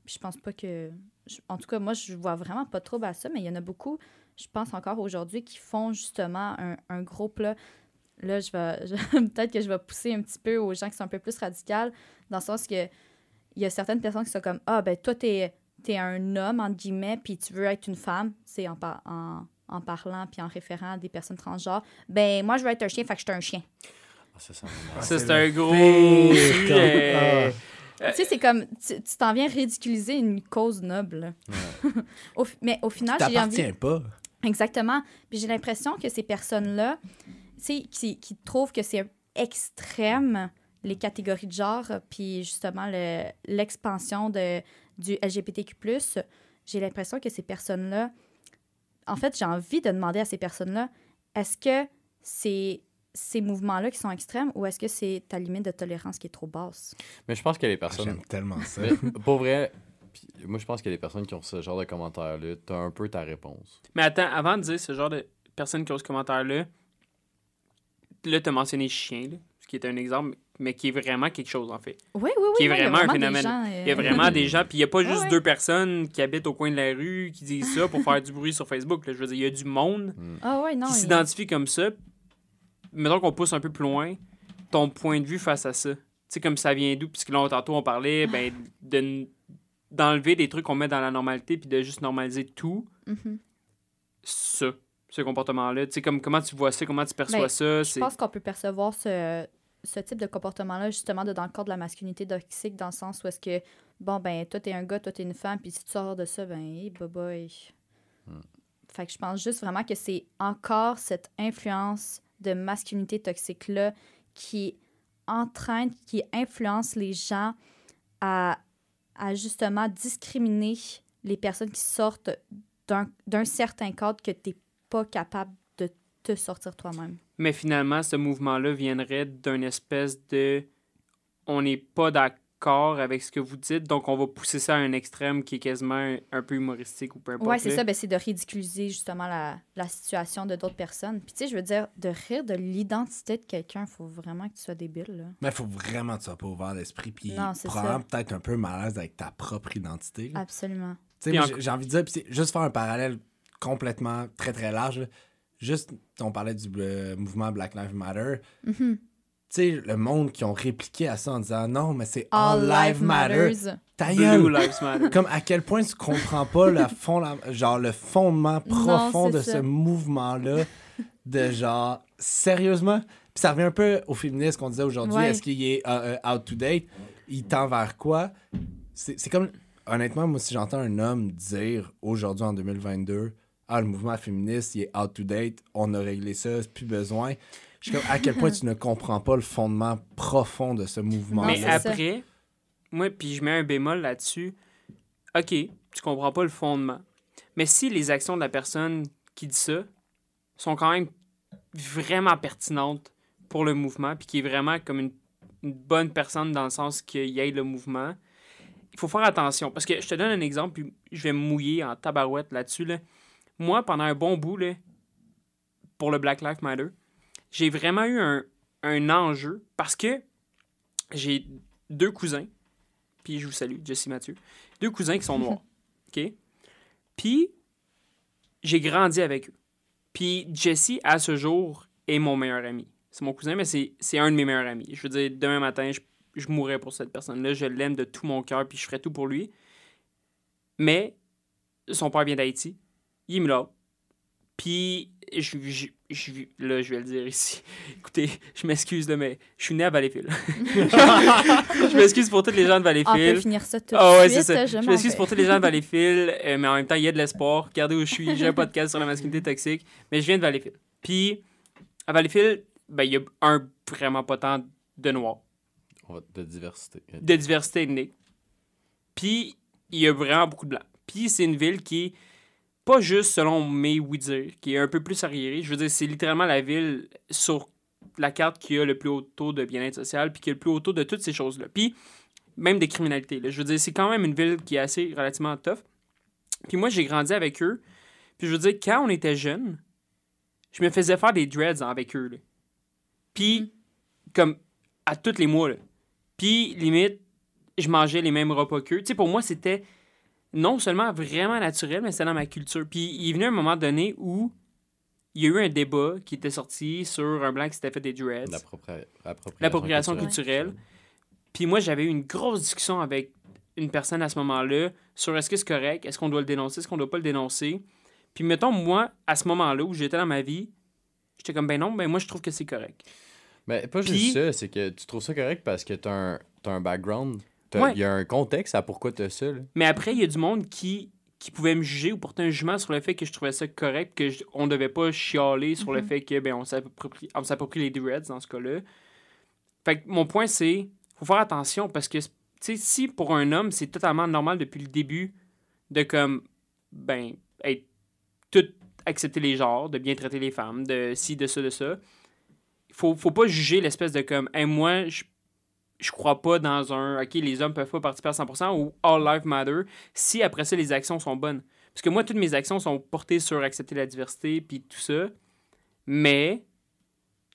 Puis je pense pas que. je- en tout cas, moi, je vois vraiment pas trop à ça, mais il y en a beaucoup, je pense encore aujourd'hui, qui font justement un, un gros plat. Là, je vais. je- Peut-être que je vais pousser un petit peu aux gens qui sont un peu plus radicales, dans le sens que il y a certaines personnes qui sont comme Ah, ben, toi, t'es es un homme, entre guillemets, puis tu veux être une femme, c'est en, par- en, en parlant puis en référant à des personnes transgenres, ben moi, je veux être un chien, fait que je suis un chien. Ah, ça, ça m'énerve. Ça, c'est un gros tu sais, c'est comme, tu t'en viens ridiculiser une cause noble. Au fi- mais au final, j'ai envie... Pas. Exactement. Puis j'ai l'impression que ces personnes-là, tu sais, qui, qui trouvent que c'est extrême, les catégories de genre, puis justement le- l'expansion de du LGBTQ+, j'ai l'impression que ces personnes-là, en fait, j'ai envie de demander à ces personnes-là, est-ce que c'est ces mouvements-là qui sont extrêmes ou est-ce que c'est ta limite de tolérance qui est trop basse? Mais je pense que les Ah, personnes. J'aime tellement ça. Mais pour vrai, moi, je pense que les personnes qui ont ce genre de commentaires-là, t'as un peu ta réponse. Mais attends, avant de dire ce genre de personnes qui ont ce commentaire-là, là, tu as mentionné chien, là, ce qui est un exemple, mais qui est vraiment quelque chose, en fait. Oui, oui, oui. Qui est oui, vraiment un phénomène. gens, Il y a euh, vraiment des gens, puis il n'y a pas juste ouais. deux personnes qui habitent au coin de la rue qui disent ça pour faire du bruit sur Facebook. là. Je veux dire, il y a du monde Ah ouais, non. qui s'identifie comme ça. Mettons qu'on pousse un peu plus loin, ton point de vue face à ça. Tu sais, comme ça vient d'où? Puisque là, tantôt, on parlait ben, de- d'enlever des trucs qu'on met dans la normalité puis de juste normaliser tout, Mhm. ça, ce comportement-là. Tu sais, comme, comment tu vois ça, comment tu perçois Ben, ça. Je c'est- pense qu'on peut percevoir ce, ce type de comportement-là justement de, dans le cadre de la masculinité toxique, dans le sens où est-ce que, bon, ben, toi, t'es un gars, toi, t'es une femme, puis si tu sors de ça, ben, hey, bye bye. Fait que je pense juste vraiment que c'est encore cette influence de masculinité toxique-là qui entraîne, qui influence les gens à, à justement discriminer les personnes qui sortent d'un certain cadre que t'es pas capable de te sortir toi-même. Mais finalement, ce mouvement-là viendrait d'une espèce de. On n'est pas d'accord avec ce que vous dites, donc on va pousser ça à un extrême qui est quasiment un, un peu humoristique ou peu importe. Ouais, c'est ça, ben, c'est de ridiculiser justement la, la situation de d'autres personnes. Puis tu sais, je veux dire, de rire de l'identité de quelqu'un, faut vraiment que tu sois débile, là. Mais il faut vraiment que tu sois pas ouvert d'esprit. Puis Non, c'est probablement peut-être un peu mal à l'aise avec ta propre identité. là. Absolument. Tu sais, Puis moi, en- j'ai- envie de dire, puis c'est juste faire un parallèle complètement très très large. là. Juste, on parlait du euh, mouvement Black Lives Matter. Mhm. Tu sais, le monde qui ont répliqué à ça en disant non, mais c'est All, All, life matters. Matter. Comme à quel point tu comprends pas le fond, la- genre le fondement profond de ça. ce mouvement-là, de genre sérieusement? Puis ça revient un peu au féminisme qu'on disait aujourd'hui. Ouais. Est-ce qu'il est euh, euh, out to date? Il tend vers quoi? C'est c'est comme honnêtement, moi si j'entends un homme dire aujourd'hui en 2022, ah le mouvement féministe il est out to date, on a réglé ça, c'est plus besoin. Je suis comme à quel point tu ne comprends pas le fondement profond de ce mouvement. Mais ça. après, moi, puis je mets un bémol là-dessus. OK, tu comprends pas le fondement. Mais si les actions de la personne qui dit ça sont quand même vraiment pertinentes pour le mouvement, puis qui est vraiment comme une, une bonne personne dans le sens qu'il y ait le mouvement, il faut faire attention. Parce que je te donne un exemple, puis je vais me mouiller en tabarouette là-dessus. Là. Moi, pendant un bon bout, là, pour le Black Lives Matter, j'ai vraiment eu un, un enjeu parce que j'ai deux cousins, puis je vous salue, Jesse Mathieu, deux cousins qui sont noirs, OK? Puis, j'ai grandi avec eux. Puis, Jesse, à ce jour, est mon meilleur ami. C'est mon cousin, mais c'est un de mes meilleurs amis. Je veux dire, demain matin, je, je mourrais pour cette personne-là. Je l'aime de tout mon cœur, puis je ferais tout pour lui. Mais, son père vient d'Haïti. Il est mulâtre. Puis, je, je, je- là, je vais le dire ici. Écoutez, je m'excuse, là, mais je suis né à Valleyfield. je m'excuse pour tous les gens de On peut Valleyfield. finir ça tout Ah de ouais, suite. c'est ça. Je m'excuse pour tous les gens de Valleyfield, euh, mais en même temps, il y a de l'espoir. Regardez où je suis. J'ai un podcast sur la masculinité toxique, mais je viens de Valleyfield. Puis, à Valleyfield, ben, il y a un vraiment pas tant de noirs, de diversité. de diversité ethnique. Puis, il y a vraiment beaucoup de blancs. Puis, c'est une ville qui est pas juste selon mes oui-dire, qui est un peu plus arriérée. Je veux dire, c'est littéralement la ville sur la carte qui a le plus haut taux de bien-être social, puis qui a le plus haut taux de toutes ces choses-là. Puis, même des criminalités. là. Je veux dire, c'est quand même une ville qui est assez relativement tough. Puis moi, j'ai grandi avec eux. Puis je veux dire, quand on était jeunes, je me faisais faire des dreads avec eux. là. Puis, comme à tous les mois. là. Puis, limite, je mangeais les mêmes repas qu'eux. Tu sais, pour moi, c'était non seulement vraiment naturel, mais c'était dans ma culture. Puis, il est venu un moment donné où il y a eu un débat qui était sorti sur un blanc qui s'était fait des dreads. L'appropria- L'appropriation, culturelle. culturelle. Puis moi, j'avais eu une grosse discussion avec une personne à ce moment-là sur est-ce que c'est correct, est-ce qu'on doit le dénoncer, est-ce qu'on doit pas le dénoncer. Puis mettons, moi, à ce moment-là où j'étais dans ma vie, j'étais comme, ben non, ben moi, je trouve que c'est correct. Mais pas juste ça, c'est que tu trouves ça correct parce que t'as un, t'as un background. Il Ouais. y a un contexte à pourquoi t'as ça. là. Mais après, il y a du monde qui, qui pouvait me juger ou porter un jugement sur le fait que je trouvais ça correct, que je- on devait pas chialer sur le Mhm. fait que ben on s'approprie les dreads dans ce cas-là. Fait que mon point c'est faut faire attention parce que tu sais si pour un homme, c'est totalement normal depuis le début de comme ben être tout accepter les genres, de bien traiter les femmes, de ci de ça de ça. Faut faut pas juger l'espèce de comme Hey, moi je je crois pas dans un OK, les hommes peuvent pas participer à 100% ou All Life Matter si après ça les actions sont bonnes. Parce que moi, toutes mes actions sont portées sur accepter la diversité puis tout ça. Mais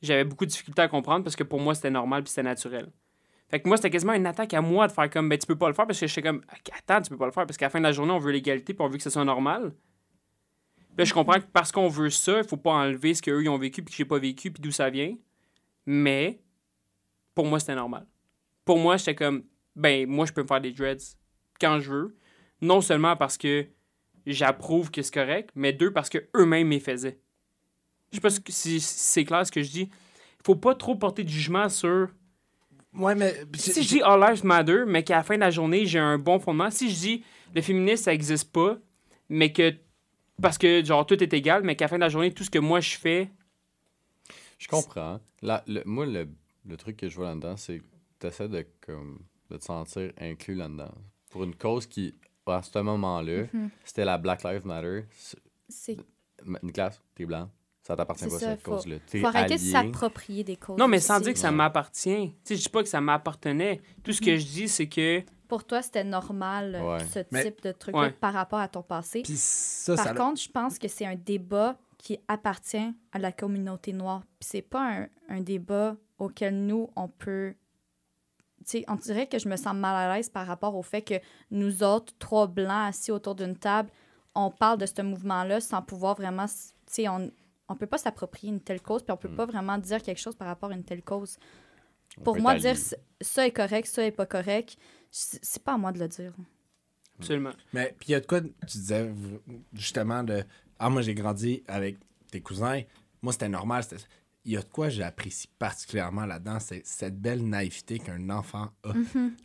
j'avais beaucoup de difficultés à comprendre parce que pour moi, c'était normal puis c'était naturel. Fait que moi, c'était quasiment une attaque à moi de faire comme, ben, tu peux pas le faire parce que j'étais comme, attends, tu peux pas le faire parce qu'à la fin de la journée, on veut l'égalité puis on veut que ce soit normal. Je comprends que parce qu'on veut ça, il faut pas enlever ce qu'eux ils ont vécu puis que j'ai pas vécu puis d'où ça vient. Mais pour moi, c'était normal. Pour moi, j'étais comme, ben, moi, je peux me faire des dreads quand je veux. Non seulement parce que j'approuve que c'est correct, mais deux, parce que eux-mêmes les faisaient. Je sais pas si si c'est clair ce que je dis. Faut pas trop porter de jugement sur. Ouais, mais. Si je dis All Lives Matter, mais qu'à la fin de la journée, j'ai un bon fondement. Si je dis le féminisme, ça existe pas, mais que. Parce que, genre, tout est égal, mais qu'à la fin de la journée, tout ce que moi je fais. Je comprends. Là, le- moi, le, le truc que je vois là-dedans, c'est que tu essaies de, comme, de te sentir inclus là-dedans. Pour une cause qui, à ce moment-là, Mhm. c'était la Black Lives Matter. C'est- Nicolas, t'es blanc. Ça t'appartient pas, ça, cette faut- cause-là. T'es faut arrêter de s'approprier des causes. Non, mais sans aussi. dire que ça m'appartient. Tu sais, je dis pas que ça m'appartenait. Tout ce que je dis, c'est que. Pour toi, c'était normal, euh, Ouais. ce Mais- type de truc Ouais. par rapport à ton passé. Puis ça, Par ça. contre, je pense que c'est un débat qui appartient à la communauté noire. Puis c'est pas un, un débat auquel nous, on peut... Tu sais, on dirait que je me sens mal à l'aise par rapport au fait que nous autres, trois blancs assis autour d'une table, on parle de ce mouvement-là sans pouvoir vraiment... s- Tu sais, on on peut pas s'approprier une telle cause, puis on peut Mm. pas vraiment dire quelque chose par rapport à une telle cause. On Pour moi, dire ça est correct, ça est pas correct, c'est pas à moi de le dire. Absolument. Mais puis il y a de quoi, tu disais justement de Ah, moi j'ai grandi avec tes cousins, moi c'était normal. c'était- Il y a de quoi j'apprécie particulièrement là-dedans, c'est cette belle naïveté qu'un enfant a.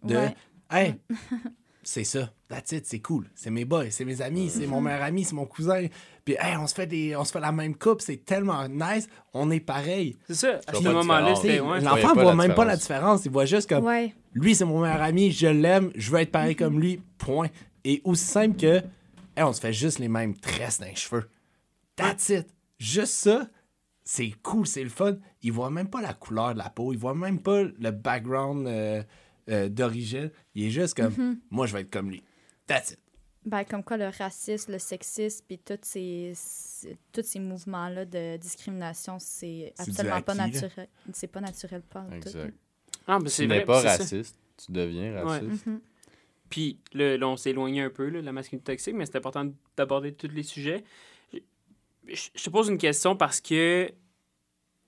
De Ouais. Hey, c'est ça, that's it, c'est cool, c'est mes boys, c'est mes amis, c'est mon meilleur ami, c'est mon cousin. Puis hey, on se fait des, on se fait la même coupe, c'est tellement nice, on est pareil. C'est ça. À ce de moment-là, Ouais. L'enfant pas voit même pas la différence. il voit juste comme Ouais. lui, c'est mon meilleur ami, je l'aime, je veux être pareil comme lui, point. Et aussi simple que, hey, on se fait juste les mêmes tresses dans les cheveux. That's it. Juste ça, c'est cool, c'est le fun. Il voit même pas la couleur de la peau, il voit même pas le background euh, euh, d'origine. Il est juste comme, moi, je vais être comme lui. That's it. Ben, comme quoi le racisme, le sexisme, puis tous ces, ces- tous ces mouvements-là de discrimination, c'est absolument pas acquis, naturel. C'est pas naturel, pas en tout. Exact. Ah, Tu n'es pas ça. raciste, tu deviens Ouais. raciste. Mhm. Puis là, là, on s'est éloigné un peu, là, de la masculinité toxique, mais c'est important d'aborder tous les sujets. Je, je- je te pose une question parce que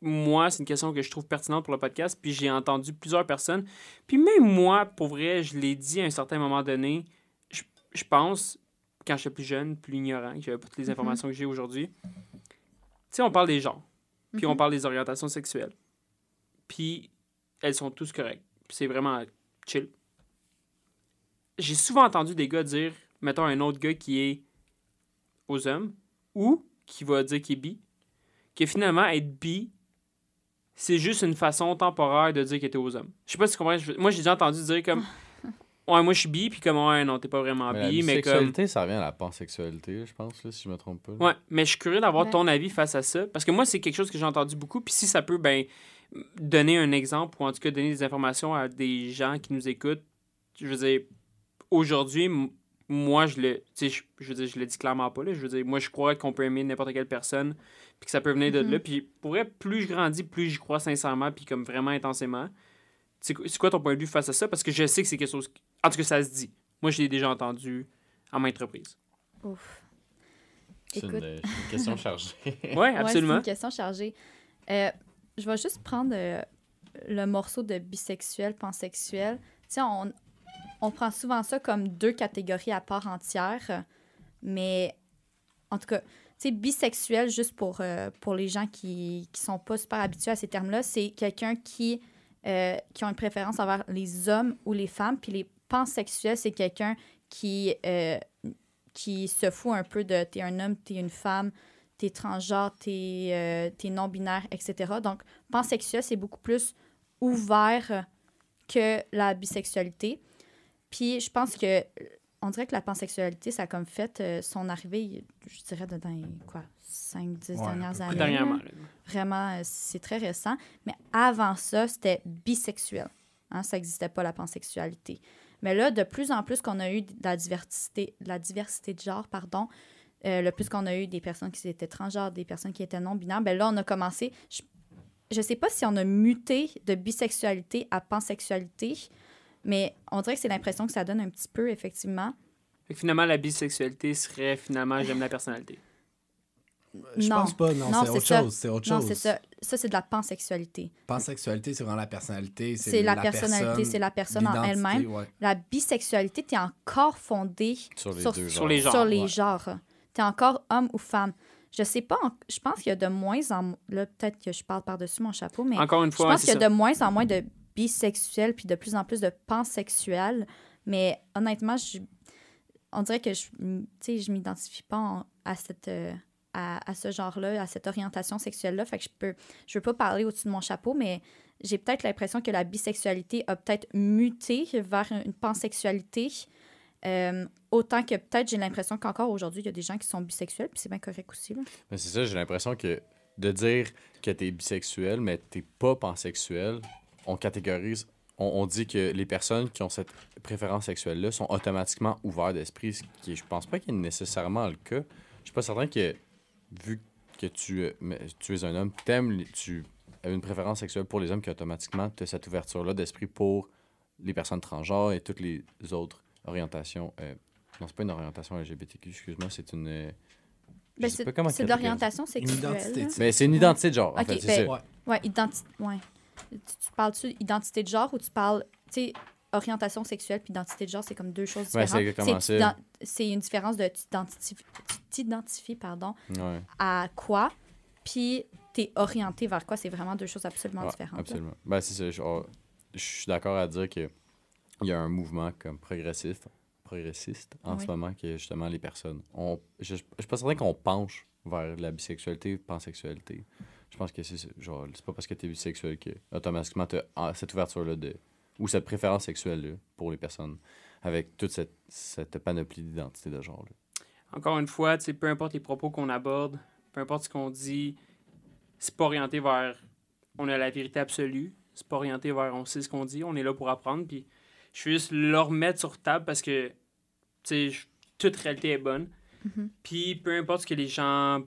moi, c'est une question que je trouve pertinente pour le podcast, puis j'ai entendu plusieurs personnes. Puis même moi, pour vrai, je l'ai dit à un certain moment donné, je, je pense, quand j'étais plus jeune, plus ignorant, que j'avais pas toutes les Mhm. informations que j'ai aujourd'hui, tu sais, on parle des genres, puis on Mhm. parle des orientations sexuelles. Puis elles sont tous correctes. Puis c'est vraiment chill j'ai souvent entendu des gars dire, mettons un autre gars qui est aux hommes, ou qui va dire qu'il est bi, que finalement être bi, c'est juste une façon temporaire de dire qu'il était aux hommes. Je sais pas si tu comprends. Moi, j'ai déjà entendu dire comme, ouais, moi je suis bi, puis comme, ouais, non, t'es pas vraiment Mais la bi, mais comme. bisexualité, ça revient à la pansexualité, je pense, là, si je me trompe pas. là. Ouais, mais je suis curieux d'avoir Ouais. ton avis face à ça. Parce que moi, c'est quelque chose que j'ai entendu beaucoup. Puis si ça peut, ben, donner un exemple ou en tout cas donner des informations à des gens qui nous écoutent, je veux dire, aujourd'hui, moi, je le. Tu sais, je, je veux dire, je le dis clairement pas, là. Je veux dire, moi, je crois qu'on peut aimer n'importe quelle personne. Puis que ça peut venir de Mhm. là. Puis pour vrai, plus je grandis, plus j'y crois sincèrement. Puis comme vraiment intensément. C'est quoi- c'est quoi ton point de vue face à ça? Parce que je sais que c'est quelque chose. En tout cas, ça se dit. Moi, je l'ai déjà entendu à maintes reprises. Ouf. C'est une, question chargée. Ouais, Ouais, c'est absolument. une question chargée. Euh, je vais juste prendre euh, le morceau de bisexuel, pansexuel. Tu sais, on, on prend souvent ça comme deux catégories à part entière, mais en tout cas, tu bisexuel, juste pour, euh, pour les gens qui ne sont pas super habitués à ces termes-là, c'est quelqu'un qui, euh, qui a une préférence envers les hommes ou les femmes, puis les pansexuels, c'est quelqu'un qui, euh, se fout un peu de t'es un homme, t'es une femme, t'es transgenre, t'es es non-binaire, etc. Donc, pansexuel, c'est beaucoup plus ouvert que la bisexualité. Puis je pense que on dirait que la pansexualité, ça a comme fait euh, son arrivée, je dirais, dans les, quoi, 5-10 dernières années. Dernièrement. Vraiment, euh, c'est très récent. Mais avant ça, c'était bisexuel. Hein, ça n'existait pas, la pansexualité. Mais là, de plus en plus qu'on a eu de la diversité, de la diversité de genre, pardon, euh, le plus qu'on a eu des personnes qui étaient transgenres, des personnes qui étaient non-binaires, ben là, on a commencé... Je ne sais pas si on a muté de bisexualité à pansexualité, mais on dirait que c'est l'impression que ça donne un petit peu, effectivement. Fait que finalement, la bisexualité serait finalement j'aime la personnalité. Je non. pense pas, non, Non, c'est autre ça. chose. C'est autre Non, chose. c'est ça. Ça, c'est de la pansexualité. Pansexualité, c'est vraiment la personnalité. C'est la, personnalité, c'est la personne en elle-même. ouais. La bisexualité, tu es encore fondée Sur les sur, genres. les genres. sur les ouais. genres. Tu es encore homme ou femme. Je sais pas, je pense qu'il y a de moins en Là, peut-être que je parle par-dessus mon chapeau, mais Encore une je fois, pense c'est qu'il y a ça. de moins en moins de bisexuels puis de plus en plus de pansexuels. Mais honnêtement, je, on dirait que je je m'identifie pas à, cette, euh, à, à ce genre-là, à cette orientation sexuelle-là. Fait que je peux je veux pas parler au-dessus de mon chapeau, mais j'ai peut-être l'impression que la bisexualité a peut-être muté vers une pansexualité. Euh, autant que peut-être j'ai l'impression qu'encore aujourd'hui, il y a des gens qui sont bisexuels, puis c'est bien correct aussi. Mais c'est ça, j'ai l'impression que de dire que t'es bisexuel, mais t'es pas pansexuel, on catégorise, on, on dit que les personnes qui ont cette préférence sexuelle-là sont automatiquement ouverts d'esprit, ce qui est- je pense pas qu'il est nécessairement le cas. Je suis pas certain que, vu que tu, euh, mais tu es un homme, t'aimes, les- tu as une préférence sexuelle pour les hommes, qui automatiquement tu as cette ouverture-là d'esprit pour les personnes transgenres et toutes les autres orientations. euh, non, c'est pas une orientation LGBTQ, excuse-moi, c'est une... euh, Ben, c'est de l'orientation sexuelle. identité. Mais c'est une identité de genre, en fait, ben. Ouais. Ouais, identité. Ouais. Tu, tu parles-tu d'identité de genre ou tu parles. Tu sais, orientation sexuelle puis identité de genre, c'est comme deux choses différentes. c'est une différence de tu t'identifies- pardon, Ouais. à quoi, puis t'es orienté vers quoi. C'est vraiment deux choses absolument Ouais, différentes. là. absolument. Ben, c'est ça. Je, oh, je suis d'accord à dire que il y a un mouvement comme progressiste, progressiste en Oui. ce moment qui est justement les personnes. On, je, je suis pas certain qu'on penche vers la bisexualité, pansexualité. Je pense que c'est genre c'est pas parce que tu es bisexuel que automatiquement tu as cette ouverture là de ou cette préférence sexuelle là pour les personnes avec toute cette, cette panoplie d'identité de genre. là. Encore une fois, tu sais, peu importe les propos qu'on aborde, peu importe ce qu'on dit, c'est pas orienté vers on a la vérité absolue. C'est pas orienté vers on sait ce qu'on dit, on est là pour apprendre. Puis je veux juste le remettre sur table parce que tu sais, toute réalité est bonne. Mhm. Puis peu importe ce que les gens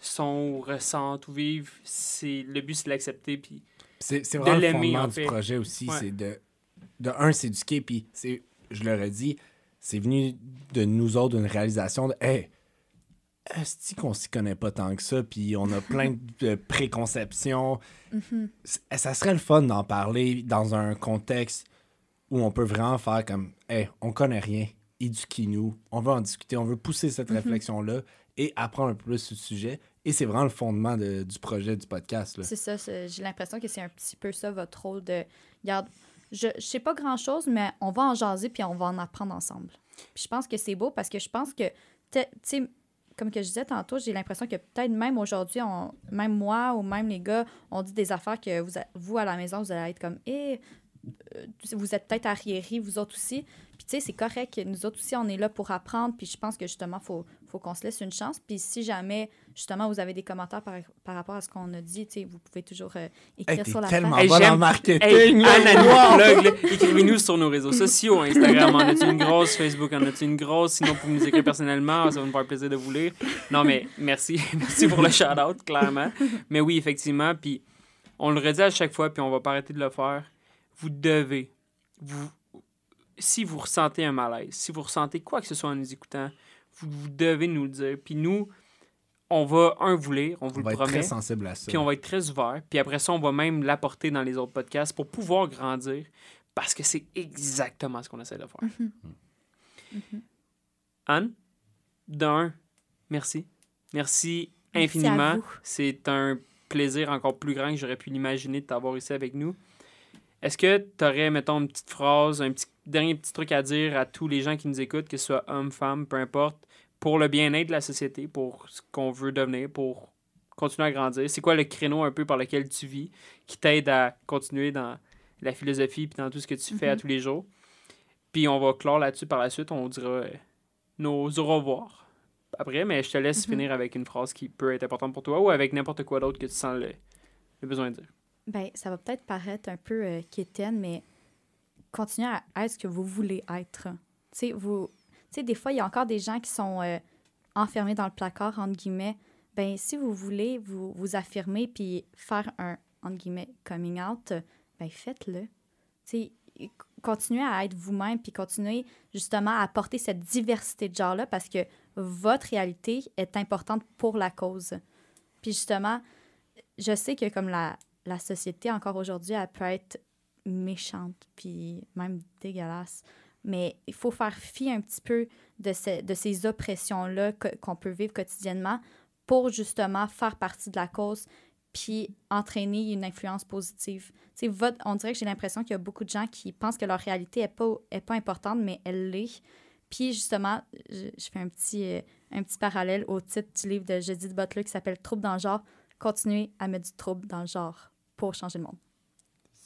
sont ou ressentent ou vivent, c'est le but c'est de l'accepter. Puis C'est de vraiment le l'aimer, fondement en du fait. projet aussi. Ouais. C'est de, de un, s'éduquer, puis c'est, je le redis, c'est venu de nous autres d'une réalisation de Hey, est-ce qu'on s'y connaît pas tant que ça, puis on a plein de préconceptions. Mhm. C- Ça serait le fun d'en parler dans un contexte où on peut vraiment faire comme Hey, on connaît rien, éduquez-nous, on veut en discuter, on veut pousser cette Mhm. réflexion-là et apprendre un peu plus sur le sujet. Et c'est vraiment le fondement de- du projet du podcast. C'est ça, j'ai l'impression que c'est un petit peu ça votre rôle de. Regarde, je, je sais pas grand chose, mais on va en jaser puis on va en apprendre ensemble. Je pense que c'est beau parce que je pense que, tu sais, comme que je disais tantôt, j'ai l'impression que peut-être même aujourd'hui, même moi ou même les gars, on dit des affaires que vous, vous à la maison, vous allez être comme, eh, euh, vous êtes peut-être arriérés, vous autres aussi. Puis tu sais, c'est correct, nous autres aussi, on est là pour apprendre. Puis je pense que justement, il faut, faut qu'on se laisse une chance. Puis si jamais, justement, vous avez des commentaires par, par rapport à ce qu'on a dit, tu sais, vous pouvez toujours euh, écrire Hey, sur la tellement page. Hey, bonne en marketing. Hey. Écrivez-nous sur nos réseaux sociaux, Instagram, en as-tu une grosse, Facebook, en as-tu une grosse, sinon pour nous écrire personnellement, ça va nous faire plaisir de vous lire. Non, mais merci, merci pour le shout-out, clairement. Mais oui, effectivement, puis on le redit à chaque fois, puis on va pas arrêter de le faire. Vous devez, vous, si vous ressentez un malaise, si vous ressentez quoi que ce soit en nous écoutant, vous, vous devez nous le dire. Puis nous, on va, un, vous lire, on vous On va le être très promet. sensible à ça. Puis on va être très ouvert. Puis après ça, on va même l'apporter dans les autres podcasts pour pouvoir grandir. parce que c'est exactement ce qu'on essaie de faire. Mhm. Mhm. Anne, d'un, merci. Merci infiniment. C'est un plaisir encore plus grand que j'aurais pu l'imaginer de t'avoir ici avec nous. Est-ce que tu aurais, mettons, une petite phrase, un petit dernier petit truc à dire à tous les gens qui nous écoutent, que ce soit hommes, femmes, peu importe, pour le bien-être de la société, pour ce qu'on veut devenir, pour continuer à grandir? C'est quoi le créneau un peu par lequel tu vis qui t'aide à continuer dans la philosophie puis dans tout ce que tu fais à Mhm. tous les jours? Puis on va clore là-dessus par la suite. On dira euh, nos au revoir après, mais je te laisse Mhm. finir avec une phrase qui peut être importante pour toi ou avec n'importe quoi d'autre que tu sens le, le besoin de dire. Ben, ça va peut-être paraître un peu euh, quétaine, mais continuez à être ce que vous voulez être. Tu sais, vous... tu sais, des fois, il y a encore des gens qui sont euh, enfermés dans le placard, entre guillemets. Ben, si vous voulez vous, vous affirmer puis faire un, entre guillemets, coming out, ben, faites-le. Tu continuez à être vous-même puis continuez justement à apporter cette diversité de genre-là parce que votre réalité est importante pour la cause. Puis justement, je sais que comme la, la société encore aujourd'hui, elle peut être méchante, puis même dégueulasse. Mais il faut faire fi un petit peu de, ce- de ces oppressions-là qu'on peut vivre quotidiennement pour justement faire partie de la cause, puis entraîner une influence positive. Votre- on dirait que j'ai l'impression qu'il y a beaucoup de gens qui pensent que leur réalité n'est pas, est pas importante, mais elle l'est. Puis justement, je, je fais un petit, euh, un petit parallèle au titre du livre de Judith Butler qui s'appelle Trouble dans le genre. Continuez à mettre du trouble dans le genre pour changer le monde.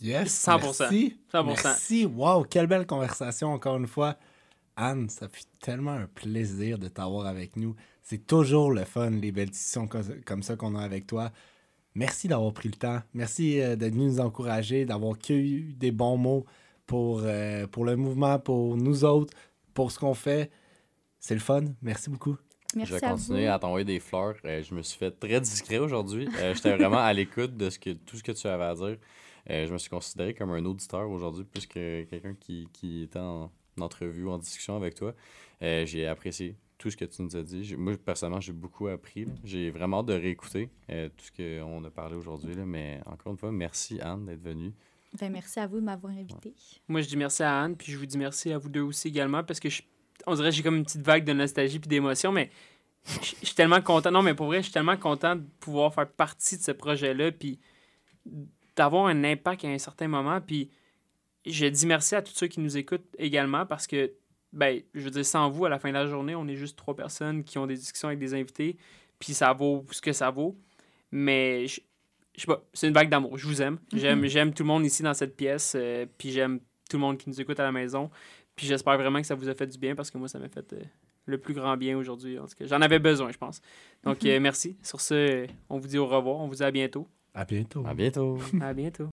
Yes, 100%. Merci. 100%. Merci. Wow, quelle belle conversation encore une fois. Anne, ça fait tellement un plaisir de t'avoir avec nous. C'est toujours le fun, les belles discussions co- comme ça qu'on a avec toi. Merci d'avoir pris le temps. Merci euh, d'être venu nous encourager, d'avoir eu des bons mots pour, euh, pour le mouvement, pour nous autres, pour ce qu'on fait. C'est le fun. Merci beaucoup. Merci je vais à continuer vous. à t'envoyer des fleurs. Euh, je me suis fait très discret aujourd'hui. Euh, J'étais vraiment à l'écoute de ce que, tout ce que tu avais à dire. Euh, je me suis considéré comme un auditeur aujourd'hui plus que quelqu'un qui, qui était en, entrevue ou en discussion avec toi. Euh, j'ai apprécié tout ce que tu nous as dit. J'ai- Moi, personnellement, j'ai beaucoup appris. là. J'ai vraiment hâte de réécouter euh, tout ce qu'on a parlé aujourd'hui. là. Mais encore une fois, merci Anne d'être venue. Ben, merci à vous de m'avoir invité. Moi, je dis merci à Anne, puis je vous dis merci à vous deux aussi également, parce que je- on dirait que j'ai comme une petite vague de nostalgie puis d'émotion, mais je suis tellement content. Non, mais pour vrai, je suis tellement content de pouvoir faire partie de ce projet-là, puis d'avoir un impact à un certain moment. Puis je dis merci à tous ceux qui nous écoutent également, parce que, ben, je veux dire, sans vous, à la fin de la journée, on est juste trois personnes qui ont des discussions avec des invités, puis ça vaut ce que ça vaut. Mais je, je sais pas, c'est une vague d'amour. Je vous aime. J'aime, j'aime tout le monde ici dans cette pièce, euh, puis j'aime tout le monde qui nous écoute à la maison. Puis j'espère vraiment que ça vous a fait du bien parce que moi, ça m'a fait euh, le plus grand bien aujourd'hui. En tout cas, j'en avais besoin, je pense. Donc, euh, merci. Sur ce, euh, on vous dit au revoir. On vous dit à bientôt. À bientôt. À bientôt. À bientôt.